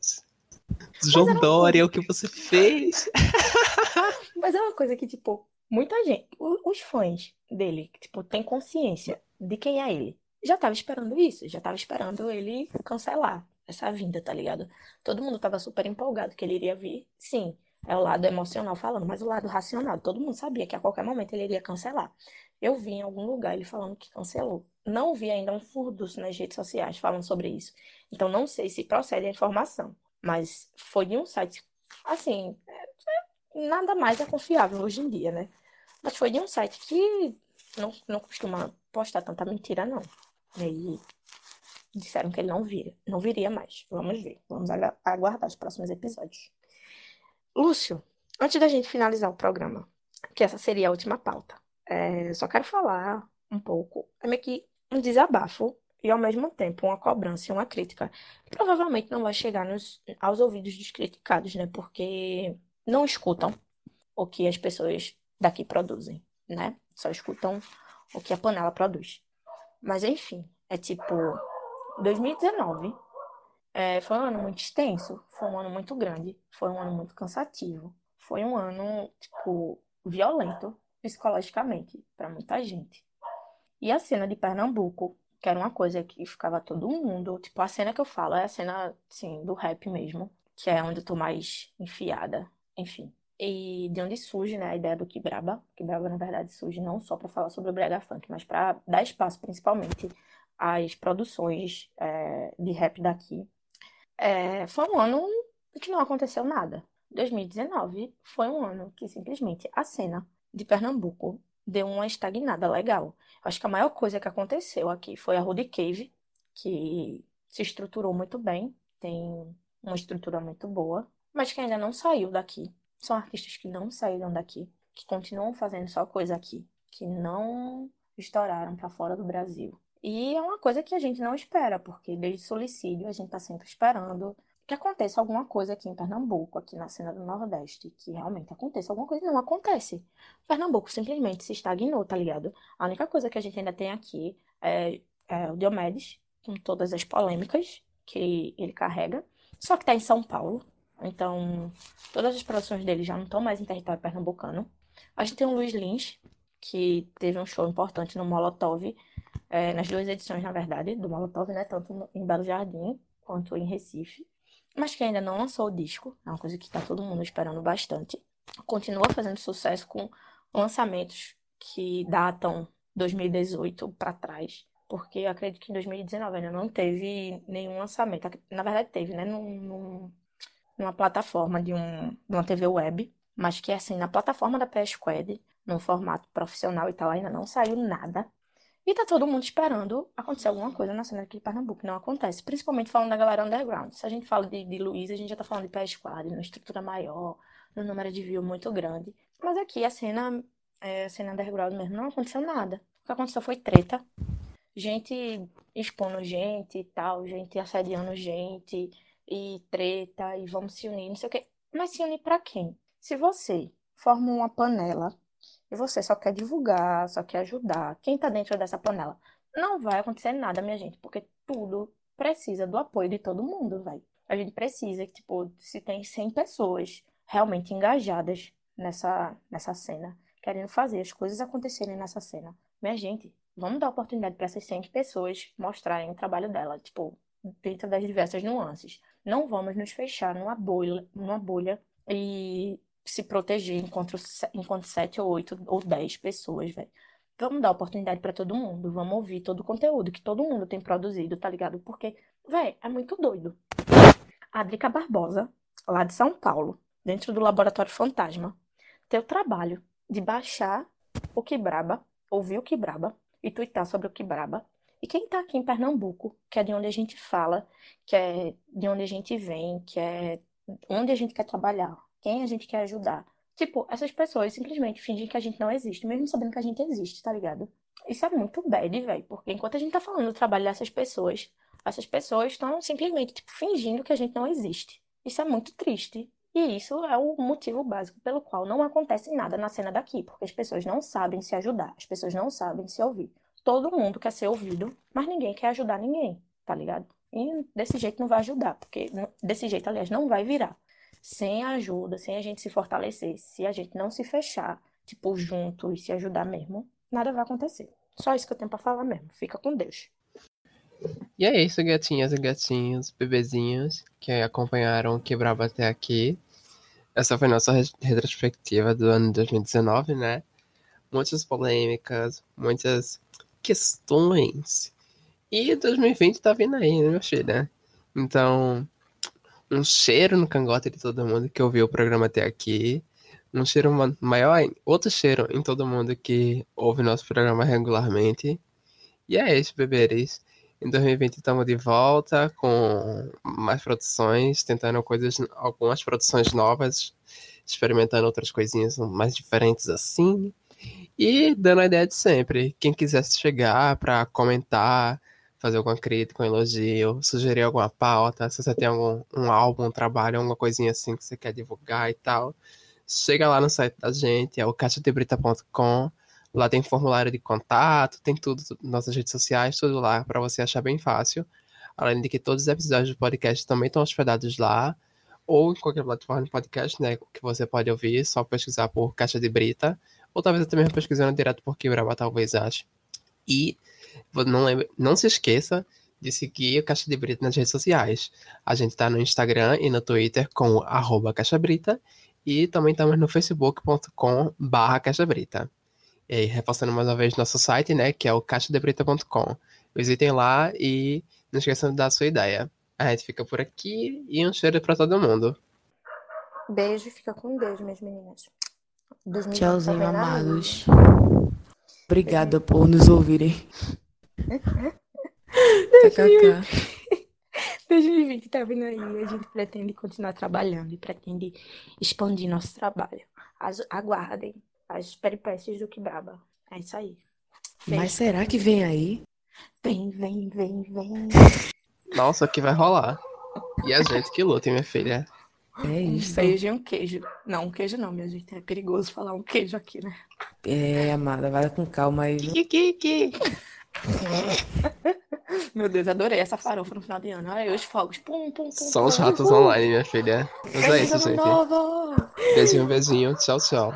[SPEAKER 3] João Dória, o que você fez?
[SPEAKER 4] Mas é uma coisa que, tipo, muita gente, os fãs dele, que, tipo, tem consciência de quem é ele, já tava esperando isso, já tava esperando ele cancelar essa vinda, tá ligado? Todo mundo tava super empolgado que ele iria vir. Sim, é o lado emocional falando, mas o lado racional, todo mundo sabia que a qualquer momento ele iria cancelar. Eu vi em algum lugar ele falando que cancelou. Não vi ainda um furdunço nas redes sociais falando sobre isso. Então não sei se procede a informação, mas foi de um site, assim, nada mais é confiável hoje em dia, né? Mas foi de um site que não, não costuma postar tanta mentira, não. E aí disseram que ele não vira, não viria mais. Vamos ver, vamos aguardar os próximos episódios. Lúcio, antes da gente finalizar o programa, que essa seria a última pauta, é, só quero falar um pouco, é meio que um desabafo e ao mesmo tempo uma cobrança e uma crítica. Provavelmente não vai chegar nos, aos ouvidos dos criticados, né? Porque não escutam o que as pessoas daqui produzem, né? Só escutam o que a panela produz. Mas enfim, é tipo 2019 é, foi um ano muito extenso, foi um ano muito grande, foi um ano muito cansativo, foi um ano tipo violento psicologicamente para muita gente. E a cena de Pernambuco, que era uma coisa que ficava todo mundo, tipo a cena que eu falo é a cena assim do rap mesmo, que é onde eu tô mais enfiada, enfim. E de onde surge, né, a ideia do Kibraba. Kibraba, na verdade, surge não só para falar sobre o brega funk, mas para dar espaço, principalmente, às produções é, de rap daqui. É, foi um ano que não aconteceu nada. 2019 foi um ano que simplesmente a cena de Pernambuco deu uma estagnada legal. Acho que a maior coisa que aconteceu aqui foi a Rudy Cave, que se estruturou muito bem, tem uma estrutura muito boa, mas que ainda não saiu daqui. São artistas que não saíram daqui, que continuam fazendo só coisa aqui, que não estouraram para fora do Brasil. E é uma coisa que a gente não espera, porque desde Solicídio a gente está sempre esperando que aconteça alguma coisa aqui em Pernambuco, aqui na cena do Nordeste, que realmente aconteça alguma coisa. Não acontece. Pernambuco simplesmente se estagnou, tá ligado? A única coisa que a gente ainda tem aqui é, é o Diomedes, com todas as polêmicas que ele carrega, só que tá em São Paulo. Então, todas as produções dele já não estão mais em território pernambucano. A gente tem o Luiz Lins, que teve um show importante no Molotov, é, nas duas edições, na verdade, do Molotov, né? Tanto em Belo Jardim quanto em Recife. Mas que ainda não lançou o disco. É uma coisa que tá todo mundo esperando bastante. Continua fazendo sucesso com lançamentos que datam 2018 para trás. Porque eu acredito que em 2019 ainda não teve nenhum lançamento. Na verdade, teve, né? Num- numa plataforma de, um, de uma TV web. Mas que, assim, na plataforma da PS Squad, num formato profissional e tal, ainda não saiu nada. E tá todo mundo esperando acontecer alguma coisa na cena aqui de Pernambuco. Não acontece. Principalmente falando da galera underground. Se a gente fala de, de Luiz, a gente já tá falando de PS Squad, numa estrutura maior, num número de view muito grande. Mas aqui a cena, é, a cena underground mesmo, não aconteceu nada. O que aconteceu foi treta. gente expondo gente e tal, gente assediando gente e treta e vamos se unir, não sei o quê. Mas se unir pra quem? Se você forma uma panela e você só quer divulgar, só quer ajudar, quem tá dentro dessa panela? Não vai acontecer nada, minha gente, porque tudo precisa do apoio de todo mundo, vai. A gente precisa que, tipo, se tem 100 pessoas realmente engajadas nessa, nessa cena, querendo fazer as coisas acontecerem nessa cena. Minha gente, vamos dar oportunidade para essas 100 pessoas mostrarem o trabalho dela, tipo, dentro das diversas nuances. Não vamos nos fechar numa bolha, numa bolha e se proteger enquanto, enquanto 7 ou 8 ou 10 pessoas, velho. Vamos dar oportunidade para todo mundo, vamos ouvir todo o conteúdo que todo mundo tem produzido, tá ligado? Porque, velho, é muito doido. A Drica Barbosa, lá de São Paulo, dentro do Laboratório Fantasma, ter o trabalho de baixar o Kibraba, ouvir o Kibraba e twittar sobre o Kibraba. E quem tá aqui em Pernambuco, que é de onde a gente fala, que é de onde a gente vem, que é onde a gente quer trabalhar, quem a gente quer ajudar. Tipo, essas pessoas simplesmente fingem que a gente não existe, mesmo sabendo que a gente existe, tá ligado? Isso é muito bad, velho, porque enquanto a gente tá falando do trabalho dessas pessoas, essas pessoas estão simplesmente tipo, fingindo que a gente não existe. Isso é muito triste. E isso é o motivo básico pelo qual não acontece nada na cena daqui, porque as pessoas não sabem se ajudar, as pessoas não sabem se ouvir. Todo mundo quer ser ouvido, mas ninguém quer ajudar ninguém, tá ligado? E desse jeito não vai ajudar, porque desse jeito, aliás, não vai virar. Sem ajuda, sem a gente se fortalecer, se a gente não se fechar, tipo, junto e se ajudar mesmo, nada vai acontecer. Só isso que eu tenho pra falar mesmo. Fica com Deus.
[SPEAKER 3] E é isso, gatinhas e gatinhos, bebezinhos que acompanharam o Quebrava até aqui. Essa foi nossa retrospectiva do ano 2019, né? Muitas polêmicas, muitas questões. E 2020 tá vindo aí, né, meu filho? Né? Então, um cheiro no cangote de todo mundo que ouviu o programa até aqui. Um cheiro maior, outro cheiro em todo mundo que ouve nosso programa regularmente. E é isso, beberes. Em 2020 estamos de volta com mais produções, tentando coisas, algumas produções novas, experimentando outras coisinhas mais diferentes assim. E dando a ideia de sempre. Quem quisesse chegar para comentar, fazer alguma crítica, um elogio, sugerir alguma pauta, se você tem algum um álbum, um trabalho, alguma coisinha assim que você quer divulgar e tal, chega lá no site da gente, é o caixadebrita.com Lá tem formulário de contato, tem tudo, nossas redes sociais, tudo lá para você achar bem fácil. Além de que todos os episódios do podcast também estão hospedados lá, ou em qualquer plataforma de podcast, né, que você pode ouvir, só pesquisar por Caixa de Brita, ou talvez até mesmo pesquisando direto por Quebraba, talvez ache. E não, não se esqueça de seguir o Caixa de Brita nas redes sociais. A gente está no Instagram e no Twitter com arroba Caixa Brita, e também estamos no facebook.com barra Caixa Brita. E aí, reforçando mais uma vez nosso site, né, que é o caixadebrita.com. Visitem lá e não esqueçam de dar a sua ideia. A gente fica por aqui e um cheiro para todo mundo.
[SPEAKER 4] Beijo fica com Deus, minhas meninas.
[SPEAKER 5] Tchauzinho, tá amados. Obrigada por nos ouvirem.
[SPEAKER 4] 2020 tá vindo aí e a gente pretende continuar trabalhando e pretende expandir nosso trabalho. Aguardem as peripécias do Kibraba. É isso aí.
[SPEAKER 5] Beijo. Mas será que vem aí?
[SPEAKER 4] Vem, vem, vem, vem.
[SPEAKER 3] Nossa, que vai rolar. E a gente que luta, minha filha.
[SPEAKER 5] É isso.
[SPEAKER 4] Um beijo e um queijo. Não, um queijo não, minha gente. É perigoso falar um queijo aqui, né?
[SPEAKER 5] É, amada, vai com calma aí.
[SPEAKER 3] Kiki,
[SPEAKER 4] Meu Deus, adorei essa farofa no final de ano. Olha aí os fogos. Pum, pum, pum.
[SPEAKER 3] Só os ratos online, minha filha. Mas é isso, gente.
[SPEAKER 4] Novo.
[SPEAKER 3] Beijinho, beijinho. Tchau, tchau.